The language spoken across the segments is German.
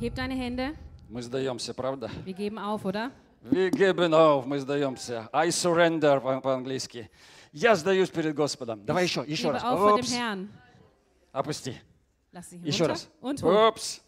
Heb deine Hände. Мы сдаемся, правда? Wir geben auf, oder? We giving off, мы сдаемся. I surrender по- по-английски. Я сдаюсь перед Господом. Давай еще, еще раз. Herrn. Опусти. Еще раз. und hoch. Упс.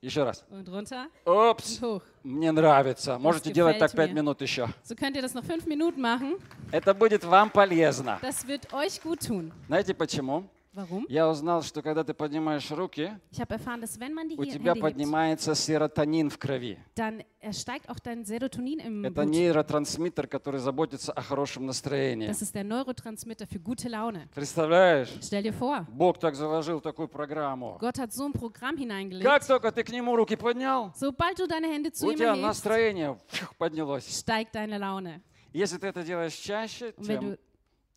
Еще раз. Und runter und hoch. Мне нравится. Можете делать так пять минут еще. So könnt ihr das noch fünf Minuten machen. Это будет вам полезно. Das wird euch gut tun. Знаете почему? Warum? Я узнал, что когда ты поднимаешь руки, Ich erfahren, dass wenn man die у тебя Hände hebt, поднимается серотонин в крови. dann steigt auch dein Serotonin im Это Blut. нейротрансмиттер, который заботится о хорошем настроении. Das ist der Neurotransmitter für gute Laune. Представляешь? Stell dir vor, Бог так заложил такую программу. Gott hat so ein Programm Как hineingelegt. только ты к нему руки поднял, Sobald du deine Hände zu у ihm тебя erhebst, настроение фух, поднялось. steigt deine Laune. Если ты это делаешь чаще, тем,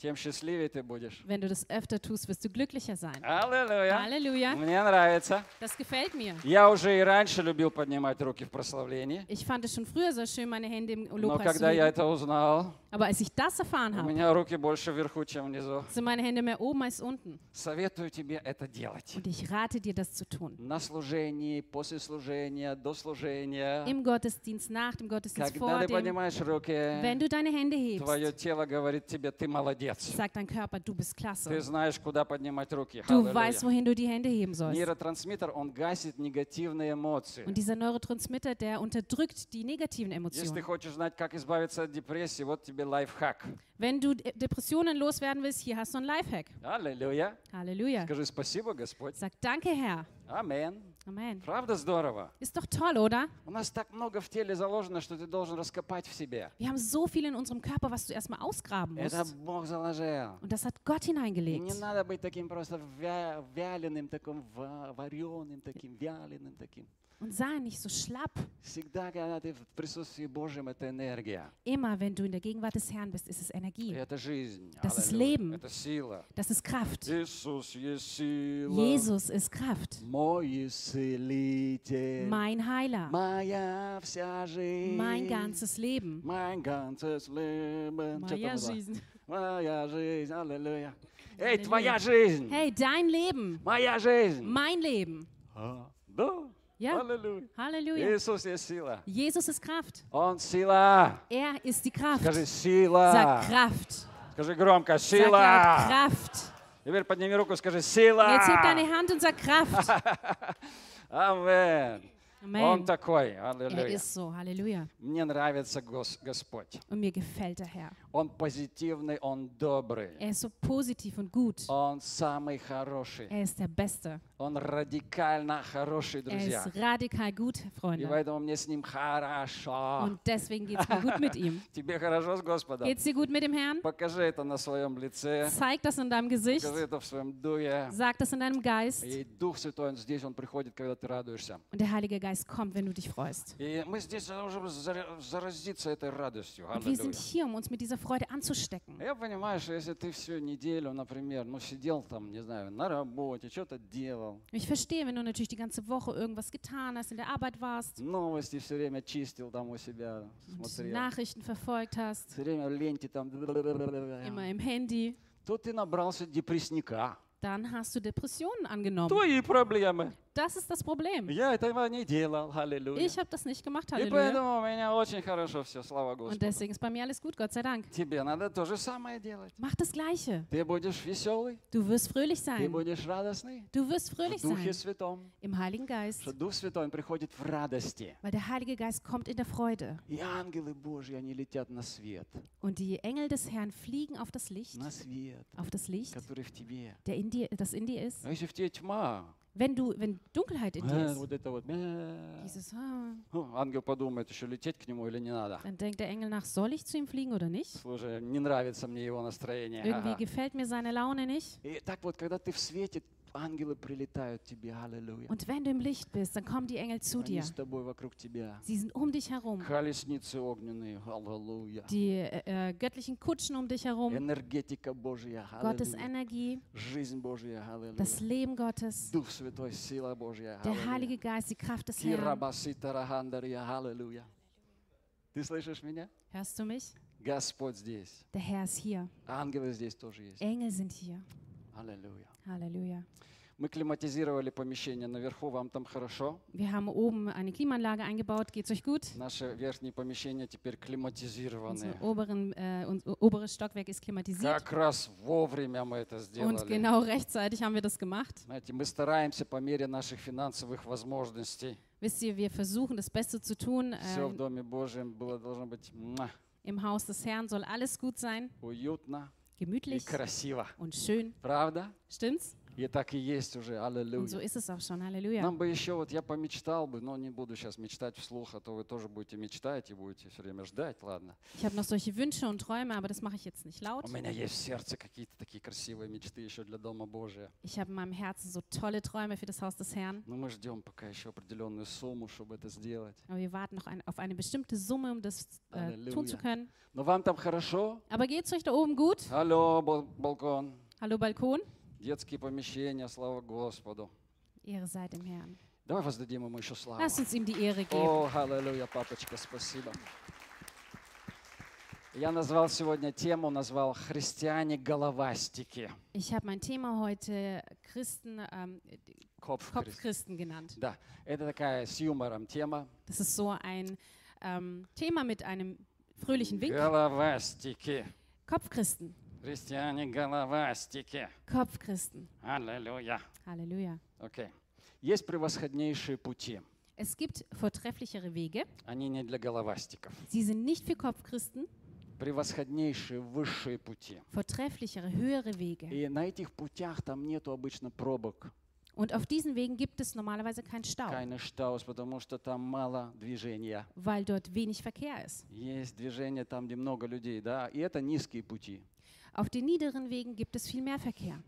тем счастливее ты будешь. wenn du das öfter tust, wirst du glücklicher sein. Аллилуйя. Halleluja. Мне нравится. Das gefällt mir. Я уже и раньше любил поднимать руки в прославлении. Ich fand es schon früher so schön, meine Hände im Но Lobpreis zu когда я это узнал, Aber als ich das erfahren у habe, меня руки больше вверху, чем внизу. sind meine Hände mehr oben als unten. Советую тебе это делать. Und ich rate dir, das zu tun. На служении, после служения, до служения. Im Gottesdienst, nach dem Gottesdienst, Когда vor ты dem. поднимаешь руки, Wenn du deine Hände твое hebst, тело говорит тебе, ты молодец. sagt dein Körper, du bist Ты klasse. знаешь, куда поднимать руки. Du Аллилуйя. weißt, wohin du die Hände heben sollst. Нейротрансмиттер, он гасит негативные эмоции. Und dieser Neurotransmitter, der unterdrückt die negativen Если ты Emotionen. хочешь знать, как избавиться от депрессии, вот тебе лайфхак. Wenn du De- Depressionen loswerden willst, hier hast du ein Lifehack. Аллилуйя. Halleluja. Скажи спасибо, Господь. Sag danke, Herr. Амин. Amen. Правда здорово? Ist doch toll, oder? У нас так много в теле заложено, что ты должен раскопать в себе. Wir haben so viel in unserem Körper, was du erstmal ausgraben Это musst. Бог заложил. Und das hat Gott И не hineingelegt. надо быть таким просто вя- вяленым, таким вареным, таким вяленым, таким. Und sei nicht so schlapp. Всегда, когда ты в присутствии Божьем, это энергия. Immer, wenn du in der Gegenwart des Herrn bist, ist es И Energie. это жизнь. Das ist Аллилуйя. Leben. Это сила. Das ist Kraft. Иисус есть сила. Jesus ist Kraft. Мой исцелитель. Mein Heiler. Моя вся жизнь. Mein ganzes Leben. Mein ganzes Leben. Что Моя там было? жизнь. Моя жизнь. Аллилуйя. Эй, твоя жизнь. Hey, dein Leben. Моя жизнь. Mein Leben. А, Да. Ja. Аллилуйя. Halleluja. Иисус есть сила. Jesus ist Kraft. Он сила. Er ist die Kraft. Скажи сила. Sag Kraft. Скажи громко Sag laut сила. Kraft. Теперь подними руку, скажи Und сила. jetzt heb deine Hand und sag Kraft. Амен. Он Amen. такой. Er Аллилуйя. ist so. Halleluja. Мне нравится Гос- Господь. Und mir gefällt der Herr. Он позитивный, он добрый. Er ist so positiv und gut. Он самый хороший. Er ist der Beste. Он радикально хороший, Er друзья. ist radikal gut, И Freunde. поэтому мне с ним хорошо. Und deswegen geht es mir gut mit ihm. Тебе хорошо с Господом? Geht es dir gut mit dem Herrn? Покажи это на своем лице. Zeig das in deinem Gesicht. Покажи это в своем духе. Sag das in deinem Geist. И Дух Святой, Он здесь, Он приходит, когда ты радуешься. Und der Heilige Geist kommt, wenn du dich freust. И мы здесь можем заря- заразиться этой радостью. Und wir sind Аллилуйя. hier, um uns mit dieser Freude anzustecken. Я понимаю, что если ты всю неделю, например, ну сидел там, не знаю, на работе, что-то делал, Ich verstehe, wenn du natürlich die ganze Woche irgendwas getan hast, in der Arbeit warst, новости все время чистил там у себя, und смотрел, Nachrichten verfolgt hast, все время в ленте там, immer im Handy, то ты набрался депрессника. dann hast du Depressionen angenommen. Твои проблемы. Das ist das Problem. Я этого не делал, аллилуйя. Ich habe das nicht gemacht, И Halleluja. поэтому у меня очень хорошо все, слава Und Господу. deswegen ist bei mir alles gut, Gott sei Dank. Тебе надо то же самое делать. Mach das Gleiche. Ты будешь веселый, Du wirst fröhlich ты sein. будешь радостный. Du wirst В fröhlich Духе sein Святом. im Heiligen Geist, Что Дух Святой, Он приходит в радости. weil der Heilige Geist kommt in der Freude. И ангелы Божьи, они летят на свет. Und die Engel des Herrn fliegen auf das Licht, На свет, auf das Licht, который в тебе. der in dir, das in dir ist. А если в тебе тьма, Wenn du, wenn Dunkelheit in dir э, ist, вот это вот, э, dieses, ah, ну, ангел подумает, еще лететь к нему или не надо. dann denkt der Engel nach, soll ich zu ihm fliegen oder nicht? Слушай, не нравится мне его настроение. Irgendwie Ага. gefällt mir seine Laune nicht. И так вот, когда ты в свете, ангелы прилетают к тебе, аллилуйя. Und wenn du im Licht bist, dann kommen die Engel zu Они dir. с тобой вокруг тебя. Sie sind um dich herum. Колесницы огненные, аллилуйя. Die äh, äh, göttlichen Kutschen um dich herum. Энергетика Божья, Gottes аллилуйя. Energie, Жизнь Божья, аллилуйя. das Leben Gottes, Дух Святой, сила Божья, der аллилуйя. Heilige Geist, die Kraft des Herrn. Кирабаситарагандария, аллилуйя. Ты слышишь меня? Hörst du mich? Господь здесь. Der Herr ist hier. Ангелы здесь тоже есть. Engel sind hier. Аллилуйя. Halleluja. Мы климатизировали помещение наверху, вам там хорошо. Wir haben oben eine Klimaanlage eingebaut. Geht's euch gut? Наши верхние помещения теперь климатизированные. Unser, oberen, äh, unser oberes Stockwerk ist klimatisiert. Как раз вовремя мы это Und сделали. genau rechtzeitig haben wir das gemacht. Знаете, мы стараемся по мере наших финансовых возможностей. Wisst ihr, wir versuchen das Beste zu tun. Все в Äh, Доме Божьем было должно быть муа, Im Haus des Herrn soll alles gut sein, уютно и gemütlich красиво. und schön. Правда? Stimmt's? И так и есть уже. So Аллилуйя. ist es auch schon. Halleluja. Нам бы еще, вот я помечтал бы, но не буду сейчас мечтать вслух, а то вы тоже будете мечтать и будете все время ждать, ладно. Ich habe noch solche Wünsche und Träume, aber das mache ich jetzt nicht laut. У меня есть в сердце какие-то такие красивые мечты еще для Дома Божия. Ich habe in meinem Herzen so tolle Träume für das Haus des Herrn. Но мы ждем пока еще определенную сумму, чтобы это сделать. Aber wir warten noch ein, auf eine bestimmte Summe, um das äh, tun zu können. Но вам там хорошо? Aber geht's euch da oben gut? Алло, бал- балкон. Hallo Balkon? Детские помещения, слава Господу. Ehre sei dem Herrn. Давай воздадим ему еще славу. Lasst uns ihm die Ehre geben. О, аллилуйя, папочка, спасибо. Я назвал сегодня тему, назвал «Христиане-головастики». Ich habe mein Thema heute Christen, ähm, Kopfхрист- Kopfchristen genannt. Да, это такая с юмором тема. Das ist so ein ähm, Thema mit einem fröhlichen Wink. Головастики. Kopfchristen. Христиане-головастики. Kopfchristen. Аллилуйя. Halleluja. Окей. Есть превосходнейшие пути. Es gibt vortrefflichere Wege. Они не для головастиков. Sie sind nicht für Kopfchristen. Превосходнейшие высшие пути. Vortrefflichere, höhere Wege. И на этих путях там нету обычно пробок, Und auf diesen Wegen gibt es normalerweise keinen Stau, keine Staus, потому что там мало движения. weil dort wenig Verkehr ist. Есть движение там, где много людей, да, и это низкие пути. Auf den niederen Wegen gibt es viel mehr Verkehr.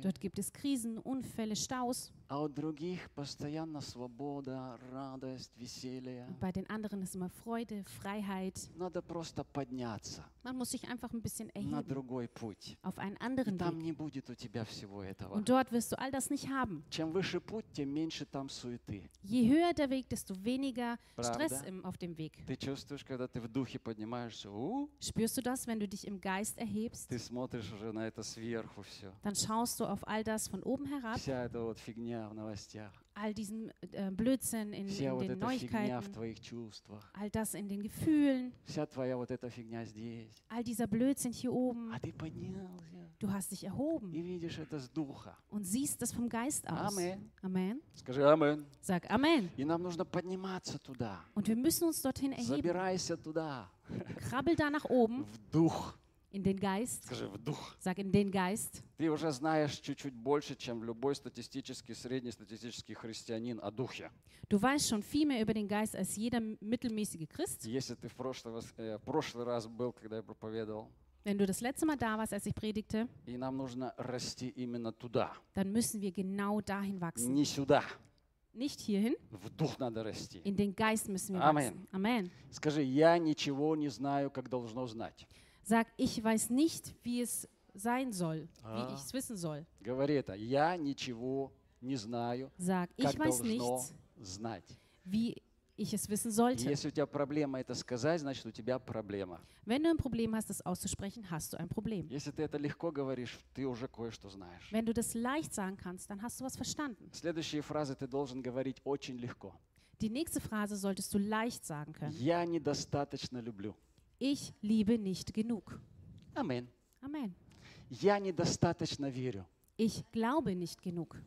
Dort gibt es Krisen, Unfälle, Staus. а у других постоянно свобода, радость, веселье. Und bei den anderen ist immer Freude, Freiheit. Надо просто подняться Man muss sich einfach ein bisschen на erheben другой путь. auf einen И anderen там Weg. не будет у тебя всего этого. Und dort wirst du all das nicht haben. Чем выше путь, тем меньше там суеты. Je höher der Weg, desto weniger Stress Правда? im, auf dem Weg. Ты чувствуешь, когда ты в духе поднимаешься, у, Spürst du das, wenn du dich im Geist erhebst? ты смотришь уже на это сверху все. Dann schaust du auf all das von oben herab, Вся эта вот фигня в новостях, all diesen äh, Blödsinn in, вся in вот den эта фигня в Neuigkeiten, твоих чувствах, all das in den Gefühlen, вся твоя вот эта фигня здесь. all dieser Blödsinn hier oben. А ты поднялся Du hast dich erhoben и видишь это с духа. und siehst das vom Geist aus. Amen. Amen. Скажи Амен. Sag Amen. И нам нужно подниматься туда. Und wir müssen uns dorthin erheben. Забирайся туда, Krabbel da nach oben в дух. In den Geist. Скажи, в дух. Sag in den Geist. Ты уже знаешь чуть-чуть больше, чем любой статистический, среднестатистический христианин о духе. Du weißt schon viel mehr über den Geist als jeder mittelmäßige Christ. Если ты в прошлый, э, прошлый раз был, когда я проповедовал, Wenn du das letzte Mal da warst, als ich predigte, и нам нужно расти именно туда, dann müssen wir genau dahin wachsen. не сюда. Nicht hierhin, В дух надо расти. in den Geist müssen wir Amen. wachsen. Amen. Скажи, я ничего не знаю, как должно знать. Sag, ich weiß nicht, wie es sein soll, Ah. wie ich es wissen soll. Говори это. Я ничего не знаю, Sag, как ich weiß должно nicht, знать. wie ich es wissen И sollte. если у тебя проблема это сказать, значит у тебя проблема. Wenn du ein Problem hast, das auszusprechen, hast du ein Problem. Если ты это легко говоришь, ты уже кое-что знаешь. Wenn du das leicht sagen kannst, dann hast du was verstanden. Следующие фразы ты должен говорить очень легко. Die nächste Phrase solltest du leicht sagen können. Я недостаточно люблю. Ich liebe nicht genug. Амин. Amen. Я недостаточно верю. Ich glaube nicht genug.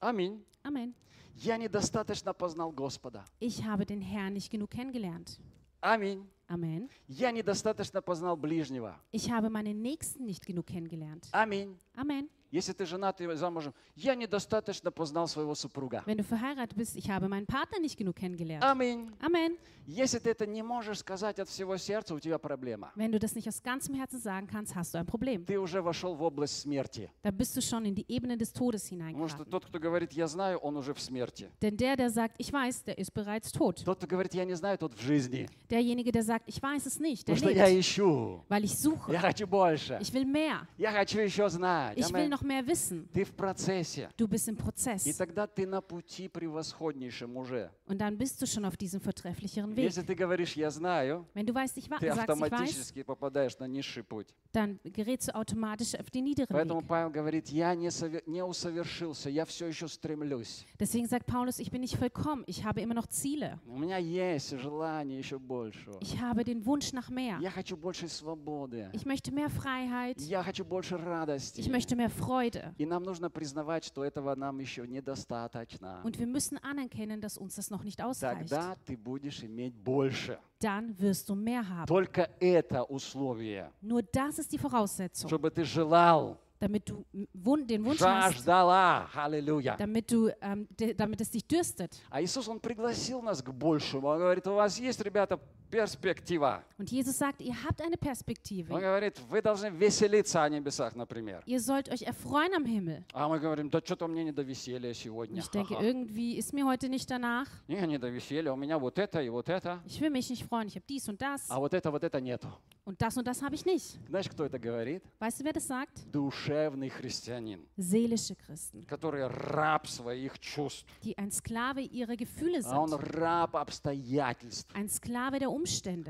Аминь. Amen. Я недостаточно познал Господа. Ich habe den Herrn nicht genug kennengelernt. Аминь. Amen. Я недостаточно познал ближнего. Ich habe meinen Nächsten nicht genug kennengelernt. Аминь. Amen. Если ты женат и замужем, я недостаточно познал своего супруга. Wenn du verheiratet bist, ich habe meinen Partner nicht genug kennengelernt. Аминь. Amen. Если ты это не можешь сказать от всего сердца, у тебя проблема. Wenn du das nicht aus ganzem Herzen sagen kannst, hast du ein Problem. Ты уже вошел в область смерти. Da bist du schon in die Ebene des Todes Потому что тот, кто говорит «я знаю», он уже в смерти. Denn der, der sagt, ich weiß, der ist bereits tot. Тот, кто говорит «я не знаю», тот в жизни. Derjenige, der sagt, ich weiß es nicht, der Потому что я ищу. Weil ich suche. Я хочу больше. Ich will mehr. Я хочу еще знать. Ich will Аминь. noch noch mehr wissen. Ты в процессе. Du bist im И Prozess. тогда ты на пути превосходнейшем уже. Und dann bist du schon auf diesem vortrefflicheren Weg. Если ты говоришь «я знаю», Wenn du weißt, ich, wa ты sagst, ich weiß, автоматически попадаешь на низший путь. dann gerätst du automatisch auf den niederen Поэтому Weg. Павел говорит, я не, сове- не усовершился, я все еще стремлюсь. Deswegen sagt Paulus, ich bin nicht vollkommen, ich habe immer noch Ziele. У меня есть желание еще больше. Ich habe den Wunsch nach mehr. Я хочу больше свободы. Ich möchte mehr Freiheit. Я хочу больше радости. Ich möchte mehr Freude. И нам нужно признавать, что этого нам еще недостаточно. Und wir müssen anerkennen, dass uns das noch nicht ausreicht. Тогда ты будешь иметь больше. Dann wirst du mehr haben. Только это условие, Nur das ist die Voraussetzung, чтобы ты желал, damit du den Wunsch hast, жаждала. Аллилуйя. damit, du, ähm, damit es dich dürstet. А Иисус, Он пригласил нас к большему. Он говорит, у вас есть, ребята, перспектива. Und Jesus sagt, ihr habt eine Он Perspektive. говорит, вы должны веселиться о небесах, например. Ihr sollt euch erfreuen am Himmel. А мы говорим, да что-то мне не до веселья Und сегодня. ich denke, Ха-ха. irgendwie ist mir heute nicht danach. Не, не до веселья, у меня вот это и вот это. Ich will mich nicht freuen. Ich habe dies und das. А вот это, вот это нету. Und das und das habe ich nicht. Знаешь, кто это говорит? Weißt du, wer das sagt? Душевный христианин, Seelische Christen, который раб своих чувств. die ein Sklave ihrer Gefühle А он sind. раб обстоятельств. Ein Sklave der Umstände.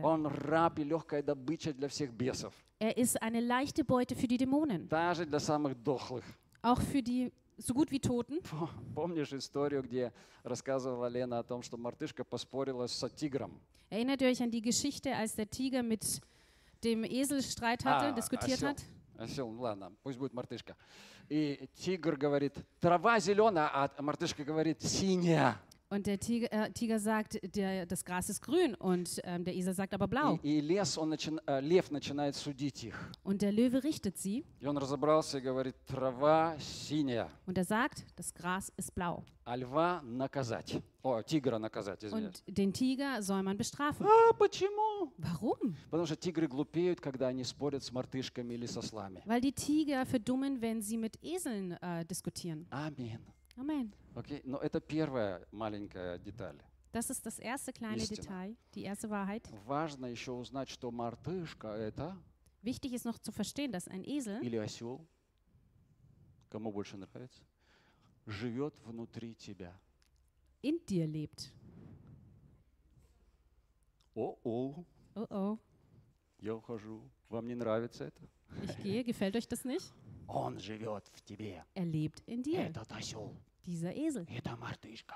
Он раб и легкая добыча для всех бесов. Er ist eine leichte Beute für die Dämonen. Даже для самых дохлых. Auch für die so gut wie Toten. П- Помнишь историю, где рассказывала Лена о том, что мартышка поспорила с тигром? Erinnert ihr euch an die Geschichte, als der Tiger mit dem Esel Streit hatte, А, diskutiert осел. hat? Осел, ну ладно, пусть будет мартышка. И тигр говорит, трава зеленая, а мартышка говорит, синяя. Und der Tiger, äh, Tiger sagt, der, das Gras ist grün und ähm, der Esel sagt aber blau. И, и лес, он начин- э, лев начинает судить их. Und der Löwe richtet sie И он разобрался и говорит, трава синяя, und er sagt, das Gras ist blau. а льва наказать. О, тигра наказать, извиняюсь. Und den Tiger soll man bestrafen. А почему? Warum? Потому что тигры глупеют, когда они спорят с мартышками или со слами. Weil die Tiger verdummen, wenn sie mit Eseln äh, diskutieren. Аминь. Amen. Окей, но это первая маленькая деталь. Das ist das erste kleine Истина. Detail, die erste Wahrheit. Важно еще узнать, что мартышка это Wichtig ist noch zu verstehen, dass ein Esel или осел, кому больше нравится, живет внутри тебя. in dir lebt. О-о, Oh oh, я ухожу. Вам не нравится это? ich gehe, gefällt euch das nicht? Он живет в тебе. Er lebt in dir, Этот осел, dieser Esel. это мартышка.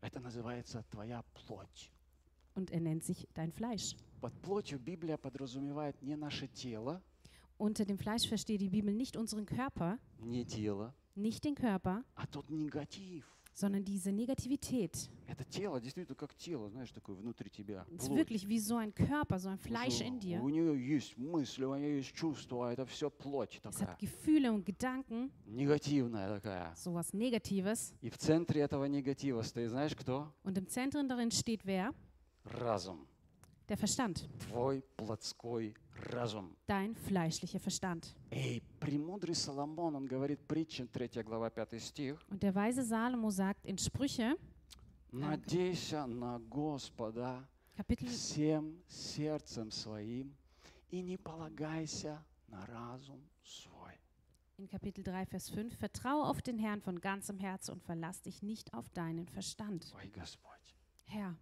Это называется твоя плоть. Und er nennt sich dein Fleisch. Под плотью Библия подразумевает не наше тело, Unter dem Fleisch versteht die Bibel nicht unseren Körper, не тело, nicht den Körper, а тот негатив. sondern diese Negativität. Это тело действительно как тело, знаешь, такое внутри тебя. Es ist плоть. wirklich wie so ein Körper, so ein Fleisch Что in dir. У нее есть мысли, у нее есть чувства, это все плоть Es такая, hat Gefühle und Gedanken, негативная такая. sowas Negatives. И в центре этого негатива стоит, знаешь кто? Und im Zentrum darin steht wer? Разум. Der Verstand, Твой плотской разум. dein fleischlicher Verstand. И премудрый Соломон, он говорит притча, 3 глава, 5 стих. Und der weise Salomo sagt in Sprüche, Надейся на Господа Kapitel всем сердцем своим и не полагайся на разум свой. In Kapitel 3, Vers 5, vertraue auf den Herrn von ganzem Herzen und verlass dich nicht auf deinen Verstand. Ой, Господь. Herr,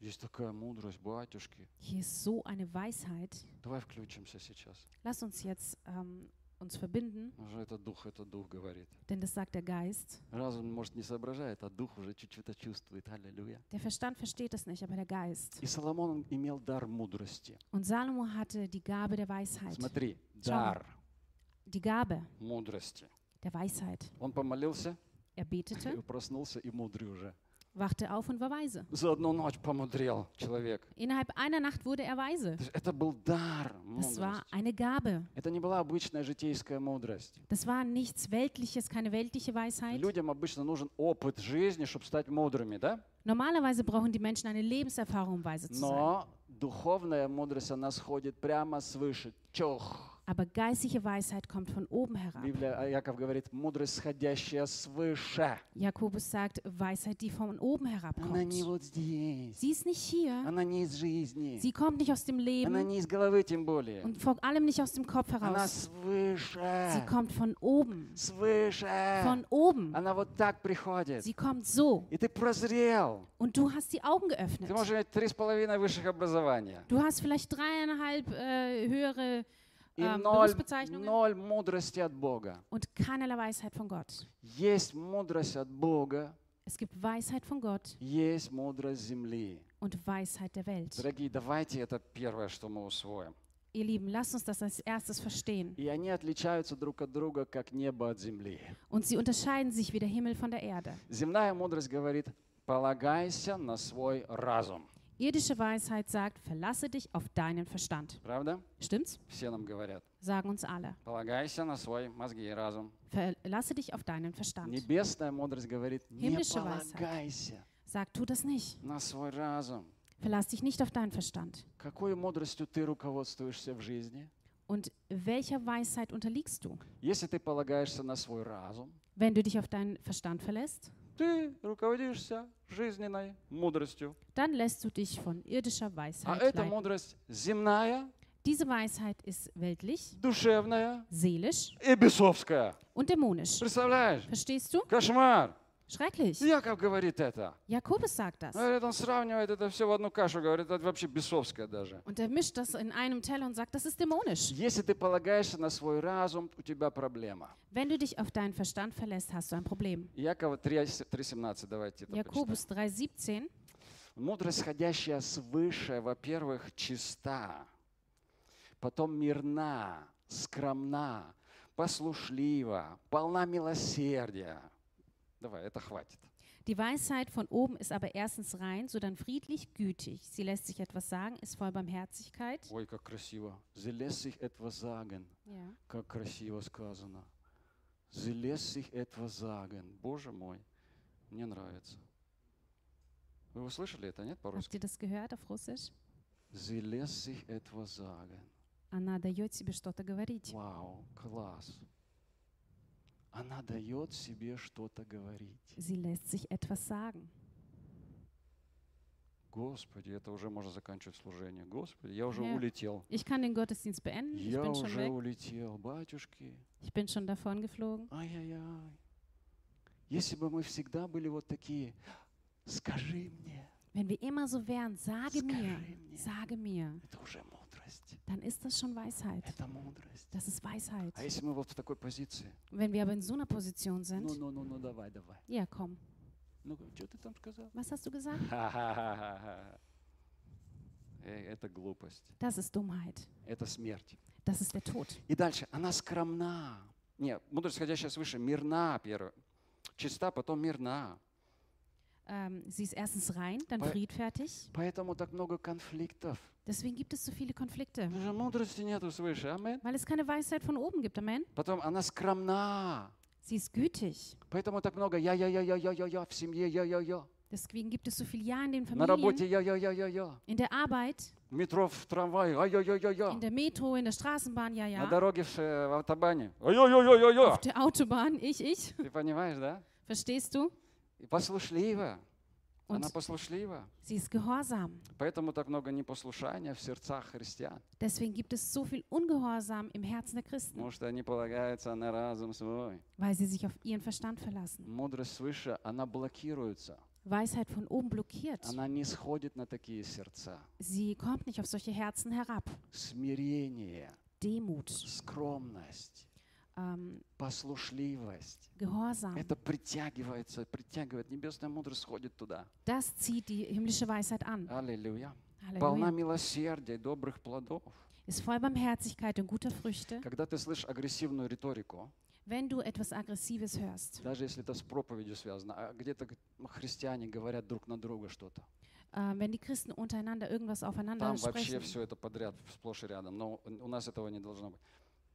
Есть такая мудрость, батюшки. hier ist so eine Weisheit. Давай включимся сейчас. Lass uns jetzt ähm, uns verbinden, Уже это дух, это дух говорит. denn das sagt der Geist. Разум, может, не соображает, а дух уже чуть-чуть это чувствует. Аллилуйя. Der Verstand versteht es nicht, aber der Geist. И Соломон он имел дар мудрости. Und Salomo hatte die Gabe der Weisheit. Смотри, дар Die Gabe мудрости. der Weisheit. Он помолился, Er и betete, проснулся и мудрый уже. Wachte auf und war weise. За одну ночь помудрел человек. Innerhalb einer Nacht wurde er weise. Это был дар Das war eine Gabe. Это не была обычная житейская мудрость. Das war nichts Weltliches, keine weltliche Weisheit. Людям обычно нужен опыт жизни, чтобы стать мудрыми, да? Normalerweise brauchen die Menschen eine Lebenserfahrung, um weise zu sein. Но духовная мудрость, она сходит прямо свыше. Чох. Aber geistliche Weisheit kommt von oben herab. Библия, а Яков говорит, мудрость, сходящая свыше. Jakobus sagt, Weisheit, die von oben Она herabkommt. не вот здесь. Sie ist nicht hier. Она не из жизни. Sie kommt nicht aus dem Она Leben не из головы тем более. und vor allem nicht aus dem Kopf Она heraus. Sie свыше. kommt von oben. Свыше. Von oben. Она вот так приходит. Sie kommt so. И ты прозрел. Und du hast die Augen Ты geöffnet. можешь иметь три с половиной высших образования. Du hast vielleicht dreieinhalb äh, höhere И ähm, ноль, Berufsbezeichnungen ноль мудрости от Бога. und keinerlei Weisheit von Gott. Есть мудрость от Бога, Es gibt Weisheit von Gott есть мудрость земли. und Weisheit der Welt. Дорогие, давайте это первое, что мы усвоим. Ihr Lieben, lasst uns das als erstes verstehen. И они отличаются друг от друга, как небо от земли. Und sie unterscheiden sich wie der Himmel von der Erde. Земная мудрость говорит, полагайся на свой разум. Irdische Weisheit sagt, verlasse dich auf deinen Verstand. Правда? Stimmt's? Все нам говорят. Sagen uns alle. Полагайся на свой мозги и разум. Verlasse dich auf deinen Verstand. Небесная мудрость говорит, не Himmlische Weisheit. полагайся Sag, tu das nicht. на свой разум. Verlass dich nicht auf deinen Verstand. Какой мудростью ты руководствуешься в жизни? Und welcher Weisheit unterliegst du? Если ты полагаешься на свой разум, Wenn du dich auf deinen Verstand verlässt, ты руководишься жизненной мудростью. dann lässt du dich von irdischer А Weisheit эта leiten. мудрость земная, Diese Weisheit ist weltlich, душевная seelisch и бесовская. und dämonisch. Представляешь? Verstehst du? Кошмар. Schrecklich. Яков говорит это. Jakobus sagt das. Говорит, он сравнивает это все в одну кашу, говорит, это вообще бесовское даже. Und er mischt das in einem Teller und sagt, das ist dämonisch. Если ты полагаешься на свой разум, у тебя проблема. Wenn du dich auf deinen Verstand verlässt, hast du ein Problem. Якова 3.17, давайте это. Jakobus 3,17. Мудрость, сходящая свыше, во-первых, чиста, потом мирна, скромна, послушлива, полна милосердия. Давай, это хватит. Die Weisheit von oben ist aber erstens rein, sodann friedlich, gütig. Sie lässt sich etwas sagen, ist voll Barmherzigkeit. Ой, как красиво. Залез sich etwas sagen. Ja. Как красиво сказано. Залез sich etwas sagen. Боже мой, мне нравится. Вы услышали это, нет, Habt по-русски? ihr das gehört auf Russisch? Залез sich etwas sagen. Она дает себе что-то говорить. Вау, класс. Она дает себе что-то говорить. Sie lässt sich etwas sagen. Господи, это уже можно заканчивать служение. Господи, я уже Ja. улетел. Ich kann den Gottesdienst beenden. Ich Я bin schon уже weg. улетел, батюшки. Ich bin schon davon geflogen. Ай-яй-яй. Если бы мы всегда были вот такие, скажи мне, Wenn wir immer so wären, sage mir, Скажи мне. sage mir, это уже мудрость. Dann ist das schon Weisheit. Das ist Weisheit. А если мы вот в такой позиции? Wenn wir aber in so einer Position Ну, sind, ну, ну, ну, давай, давай. ja, komm. Ну, что ты там сказал? Was hast du gesagt? Эй, Это глупость. Das ist Dummheit. Это смерть. Das ist der Tod. И дальше. Она скромна. Не, мудрость, сходящая свыше, мирна первое. Чиста, потом мирна. Ähm, sie ist erstens rein, dann Bei- friedfertig. Поэтому так много конфликтов. Deswegen gibt es so viele Konflikte, Потому что мудрости нету свыше. Амин. weil es keine Weisheit von oben gibt. Amen. Потом она скромна. Sie ist gütig. Поэтому так много я-я-я-я-я-я в семье, я-я-я. Deswegen gibt es so viele Ja in den На работе Familien, я-я-я-я-я. in der Arbeit, В метро, в трамвае, ай-я-я-я-я. in der Metro, in der Straßenbahn, ja, На ja. дороге в, ш- в автобане. Ай-я-я-я-я-я. Auf der Autobahn, ich, ich. Ты понимаешь, да? Verstehst du? И послушлива. Она Und послушлива. sie ist gehorsam. Поэтому так много непослушания в сердцах христиан. Deswegen gibt es so viel Ungehorsam im Herzen der Christen, Потому что они полагаются на разум свой. weil sie sich auf ihren Verstand verlassen. Мудрость свыше, она блокируется. Weisheit von oben blockiert. Она не сходит на такие сердца. Sie kommt nicht auf solche Herzen herab. Смирение, Demut, скромность, ähm, послушливость. Gehorsam. Это притягивается, притягивает. Небесная мудрость сходит туда. Das zieht die himmlische Weisheit an. Аллилуйя. Полна Halleluja. милосердия и добрых плодов. Ist voll Barmherzigkeit und guter Früchte. Когда ты слышишь агрессивную риторику, Wenn du etwas Aggressives hörst, даже если это с проповедью связано, а где-то христиане говорят друг на друга что-то, äh, wenn die Christen untereinander irgendwas aufeinander там вообще все это подряд, сплошь и рядом. Но у нас этого не должно быть.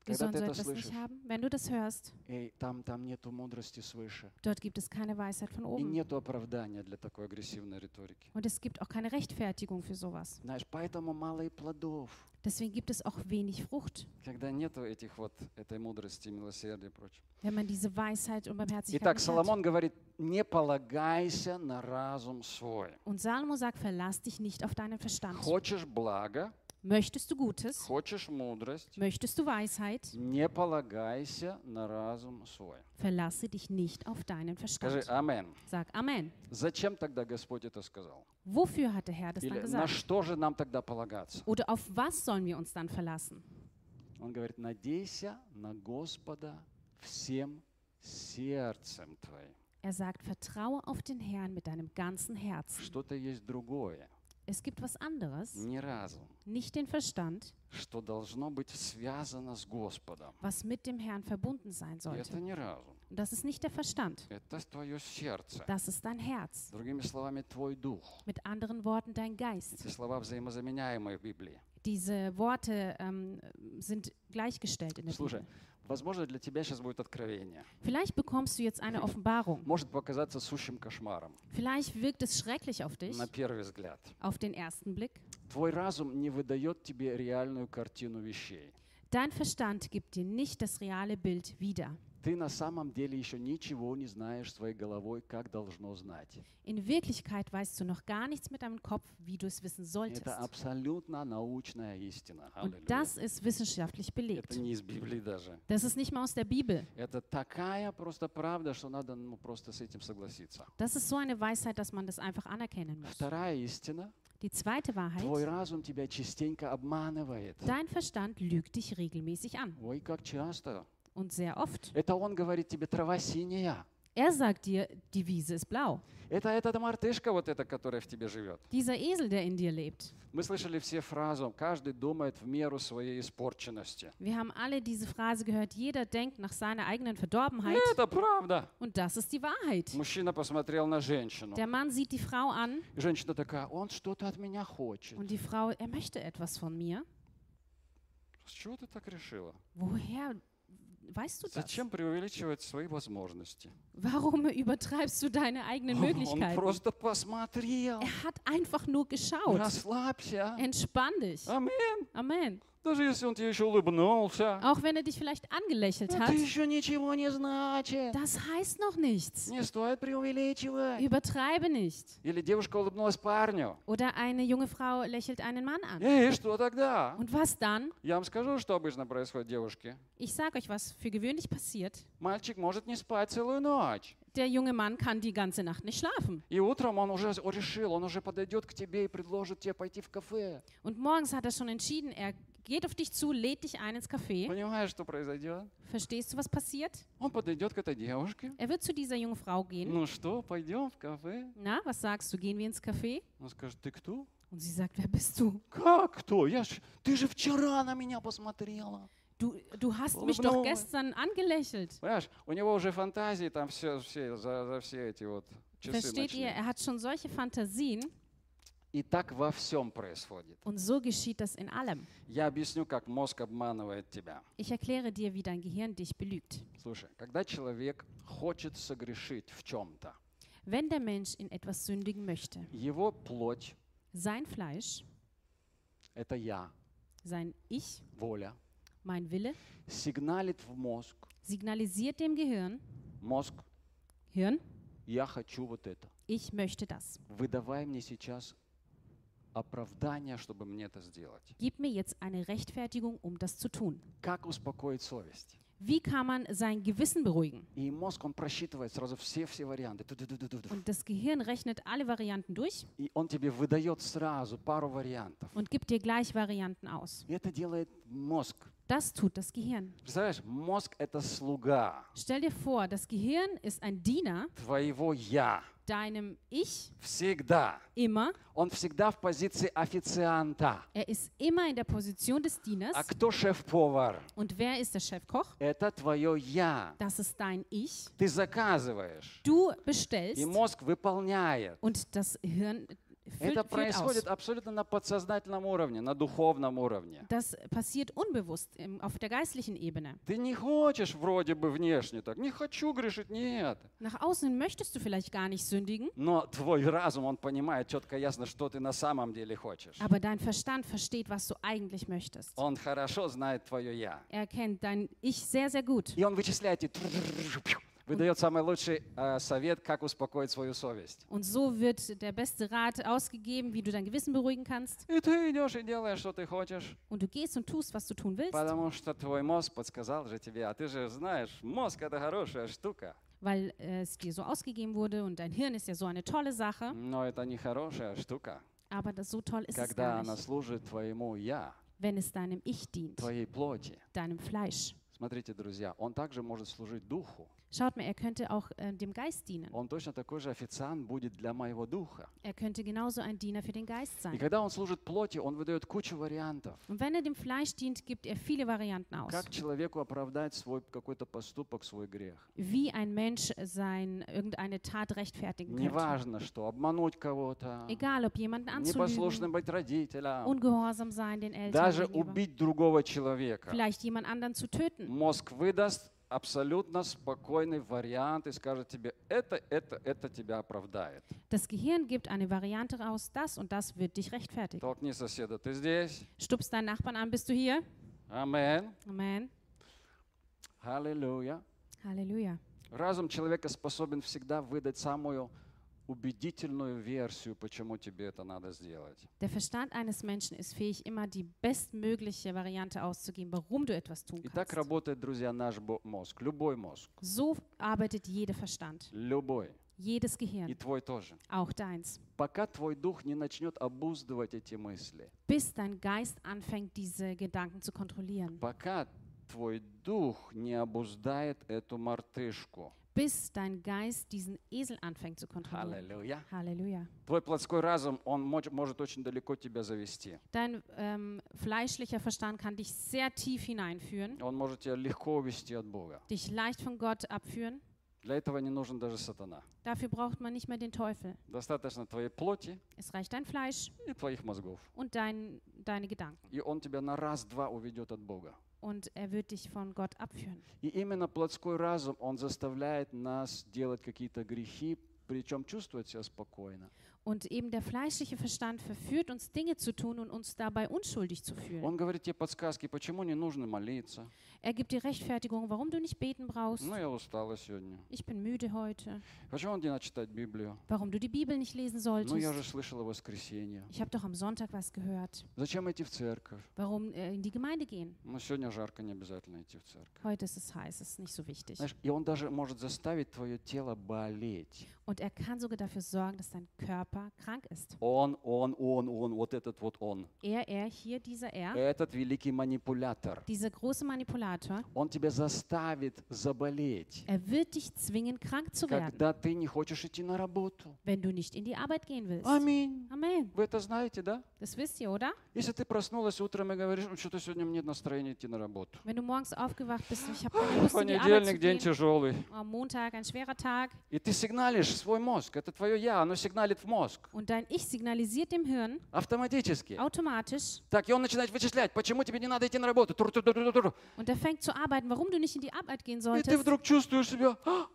wir Когда sollen ты so это etwas слышишь, nicht haben. Wenn du das hörst, эй, там, там нету мудрости свыше. dort gibt es keine Weisheit von И oben. нету оправдания для такой агрессивной риторики. Und es gibt auch keine Rechtfertigung für sowas. Знаешь, поэтому мало и плодов. Deswegen gibt es auch wenig Frucht, когда нету этих вот, этой мудрости, милосердия и прочего. wenn man diese Weisheit und Barmherzigkeit Итак, nicht hat. Соломон говорит, не полагайся на разум свой. Und Salomo sagt, verlass dich nicht auf deinen Verstand. Хочешь благо, Möchtest du Gutes? хочешь мудрость, Möchtest du Weisheit? не полагайся на разум свой. Verlasse dich nicht auf deinen Скажи Verstand. Амен. Sag Amen. Зачем тогда Господь это сказал? Wofür hat der Herr das dann Или на gesagt? что же нам тогда полагаться? Oder auf was sollen wir uns dann verlassen? Он говорит, надейся на Господа всем сердцем твоим. Er sagt, vertraue auf den Herrn mit deinem ganzen Herzen. Что-то есть другое, Es gibt was anderes, не разум, nicht den Verstand, что должно быть связано с Господом. was mit dem Herrn verbunden sein И sollte. это не разум, Und das ist nicht der Verstand, это твое сердце. das ist dein Herz. Другими словами, твой дух. Mit anderen Worten, dein Geist. Эти слова взаимозаменяемые в Библии. Diese Worte ähm, sind gleichgestellt in der Слушай, Bibel. возможно, для тебя сейчас будет откровение. Vielleicht bekommst du jetzt eine Offenbarung. Может показаться сущим кошмаром Vielleicht wirkt es schrecklich auf dich, на первый взгляд. auf den ersten Blick. Твой разум не выдает тебе реальную картину вещей. Dein Verstand gibt dir nicht das reale Bild wieder. Ты на самом деле еще ничего не знаешь своей головой, как должно знать. In Wirklichkeit weißt du noch gar nichts mit deinem Kopf, wie du es wissen solltest. Это абсолютно научная истина. Und Аллилуйя. das ist wissenschaftlich belegt. Это не из Библии даже. Das ist nicht mal aus der Bibel. Это такая просто правда, что надо ну, просто с этим согласиться. Das ist so eine Weisheit, dass man das einfach anerkennen muss. Вторая истина. Die zweite Твой Wahrheit, разум тебя частенько обманывает. dein Verstand lügt dich regelmäßig an. Ой, как часто. Und sehr oft. Это он говорит тебе, трава синяя. Er sagt dir, die Wiese ist blau. Это эта мартышка вот эта, которая в тебе живет. Dieser Esel, der in dir lebt. Мы слышали все фразу, каждый думает в меру своей испорченности. Wir haben alle diese Phrase gehört, jeder denkt nach seiner eigenen Verdorbenheit. Это правда. Und das ist die Wahrheit. Мужчина посмотрел на женщину. Der Mann sieht die Frau an И женщина такая, он что-то от меня хочет. und die Frau, er möchte etwas von mir. С чего ты так решила? Woher weißt du das? Зачем преувеличивать свои возможности? Warum übertreibst du deine eigenen Он Möglichkeiten? просто посмотрел. Er hat einfach nur geschaut. Расслабься. Entspann dich. Аминь. Amen. Даже если он тебе еще улыбнулся. Auch wenn er dich vielleicht angelächelt Это hat, еще ничего не значит. das heißt noch nichts. Не стоит преувеличивать. Übertreibe nicht. Или девушка улыбнулась парню. Oder eine junge Frau lächelt einen Mann an. Эй, что тогда? Und was dann? Я вам скажу, что обычно происходит девушке. Ich sage euch, was für gewöhnlich passiert. Мальчик может не спать целую ночь. Der junge Mann kann die ganze Nacht nicht schlafen. Und morgens hat er schon entschieden, er geht auf dich zu, lädt dich ein ins Café. Понимаешь, что произойдет? Verstehst du, was passiert? Он подойдет к этой девушке. Er wird zu dieser jungen Frau gehen. Ну что, пойдем в кафе? Na, was sagst du? Gehen wir ins Café? Он скажет, ты кто? Und sie sagt, wer bist du? Как кто? Я ж, ты же вчера на меня посмотрела. Du, du hast mich doch Улыбнулась. gestern angelächelt. Понимаешь, у него уже фантазии там все, все за, за все эти вот часы Versteht ihr? ночные. Er hat schon solche Fantasien И так во всем происходит. und so geschieht das in allem. Я объясню, как мозг обманывает тебя. Ich erkläre dir, wie dein Gehirn dich belügt. Слушай, когда человек хочет согрешить в чем-то, Wenn der Mensch in etwas sündigen möchte, его плоть sein Fleisch, – это я, sein Ich, воля, mein Wille, сигналит в мозг. signalisiert dem Gehirn, Мозг, Hirn, я хочу вот это. ich möchte das. Выдавай мне сейчас оправдание, чтобы мне это сделать. Gib mir jetzt eine Rechtfertigung, um das zu tun. Как успокоить совесть? Wie kann man sein Gewissen beruhigen? И мозг, он просчитывает сразу все-все варианты. Ду-ду-ду-ду-ду. Und das Gehirn rechnet alle Varianten durch И он тебе выдает сразу пару вариантов. und gibt dir gleich Varianten aus. И это делает мозг. Das tut das Gehirn. Представляешь, мозг – это слуга Stell dir vor, das Gehirn ist ein Diener твоего «я». deinem Ich Всегда. immer. Он всегда в позиции официанта. Er ist immer in der Position des Dieners. А кто шеф-повар? Und wer ist der Chefkoch? Это твое «я». Das ist dein Ich. Ты заказываешь, Du и bestellst мозг выполняет. und das Hirn füllt, Это происходит абсолютно на подсознательном уровне, на духовном уровне. Das passiert unbewusst auf der geistlichen Ebene. Ты не хочешь вроде бы внешне так, не хочу грешить, нет. Nach außen möchtest du vielleicht gar nicht sündigen, Но твой разум, он понимает четко, ясно, что ты на самом деле хочешь. aber dein Verstand versteht, was du eigentlich möchtest. Он хорошо знает твое «я». Er kennt dein Ich sehr, sehr gut. И он вычисляет и выдает самый лучший э, совет, как успокоить свою совесть. Und so wird der beste Rat ausgegeben, wie du dein Gewissen beruhigen kannst. И ты идешь и делаешь, что ты хочешь, Und du gehst und tust, was du tun willst, потому что твой мозг подсказал же тебе, а ты же знаешь, мозг это хорошая штука, weil äh, es dir so ausgegeben wurde und dein Hirn ist ja so eine tolle Sache. но это не хорошая штука, Aber das, so toll ist es когда gar она nicht, служит твоему «я», wenn es deinem Ich dient, твоей плоти. deinem Fleisch. Смотрите, друзья, он также может служить духу. Schaut mal, er könnte auch äh, dem Geist dienen. Он точно такой же официант будет для моего духа. Er könnte genauso ein Diener für den Geist И sein. когда он служит плоти, он выдает кучу вариантов. Und wenn er dem Fleisch dient, gibt er viele Varianten aus. Как человеку оправдать свой какой-то поступок, свой грех? Wie ein Mensch sein, irgendeine Tat rechtfertigen könnte. Неважно что, обмануть кого-то, Egal, ob jemanden anzulügen, непослушным быть родителям, ungehorsam sein den Eltern даже gegenüber, убить другого человека. vielleicht jemand anderen zu töten. Мозг выдаст абсолютно спокойный вариант и скажет тебе, это, это, это тебя оправдает. Das Gehirn gibt eine Variante raus, das und das wird dich rechtfertigen. Толкни соседа, ты здесь? Stupst deinen Nachbarn an, bist du hier? Амен. Amen. Аллилуйя. Halleluja. Разум человека способен всегда выдать самую убедительную версию, почему тебе это надо сделать. Der Verstand eines Menschen ist fähig, immer die bestmögliche Variante auszugeben, warum du etwas tun И так kannst. работает, друзья, наш мозг. Любой мозг. So arbeitet jeder Verstand, Любой. jedes И Gehirn, твой тоже. auch deins. Пока твой дух не начнет обуздывать эти мысли, Bis dein Geist anfängt, diese Gedanken zu kontrollieren. пока твой дух не обуздает эту мартышку. Bis dein Geist diesen Esel anfängt zu kontrollieren. Аллилуйя. Halleluja. Твой плотской разум, он мож- может очень далеко тебя завести. Dein ähm, fleischlicher Verstand kann dich sehr tief hineinführen, Он может тебя легко увести от Бога. dich leicht von Gott abführen. Для этого не нужен даже сатана. Dafür braucht man nicht mehr den Teufel. Достаточно твоей плоти Es reicht dein Fleisch и твоих мозгов. und dein, deine Gedanken. И он тебя на раз-два уведет от Бога. Und er wird dich von Gott abführen. И именно плотской разум, он заставляет нас делать какие-то грехи, причем чувствовать себя спокойно. Und eben der fleischliche Verstand verführt uns, Dinge zu tun und uns dabei unschuldig zu fühlen. Он говорит тебе подсказки, почему не нужно молиться. Er gibt dir Rechtfertigung, warum du nicht beten brauchst. Ну, я устала сегодня. Ich bin müde heute. Почему не надо читать Библию? Warum du die Bibel nicht lesen Ну, я же solltest. слышала воскресенье. Ich habe doch am Sonntag was gehört. Зачем идти в церковь? Warum äh, in die Gemeinde gehen? Ну, сегодня жарко, не обязательно идти в церковь. Heute ist es heiß, es ist nicht so wichtig. Знаешь, и он даже может заставить твое тело болеть. Und er kann sogar dafür sorgen, dass dein Körper krank ist. Он, он, он, он, вот этот вот он. Er, er, hier dieser er, Этот великий манипулятор. dieser große Manipulator, Он тебя заставит заболеть, er wird dich zwingen, krank zu werden, когда ты не хочешь идти на работу. wenn du nicht in die Arbeit gehen willst. Аминь. Amen. Вы это знаете, да? Das wisst ihr, oder? Если ты проснулась утром и говоришь, «Ну, что-то сегодня мне нет настроения идти на работу. Wenn du morgens aufgewacht bist, ich habe keine Lust, in die Arbeit zu gehen. тяжелый. Am Montag ein schwerer Tag И ты сигналишь свой мозг. Это твое я, оно сигналит в мозг. und dein Ich signalisiert dem Hirn Автоматически. automatisch Так, и он начинает вычислять, почему тебе не надо идти на работу. Тур-тур-тур-тур-тур. und er fängt zu arbeiten, warum du nicht in die Arbeit gehen И ты solltest. вдруг чувствуешь себя, «А,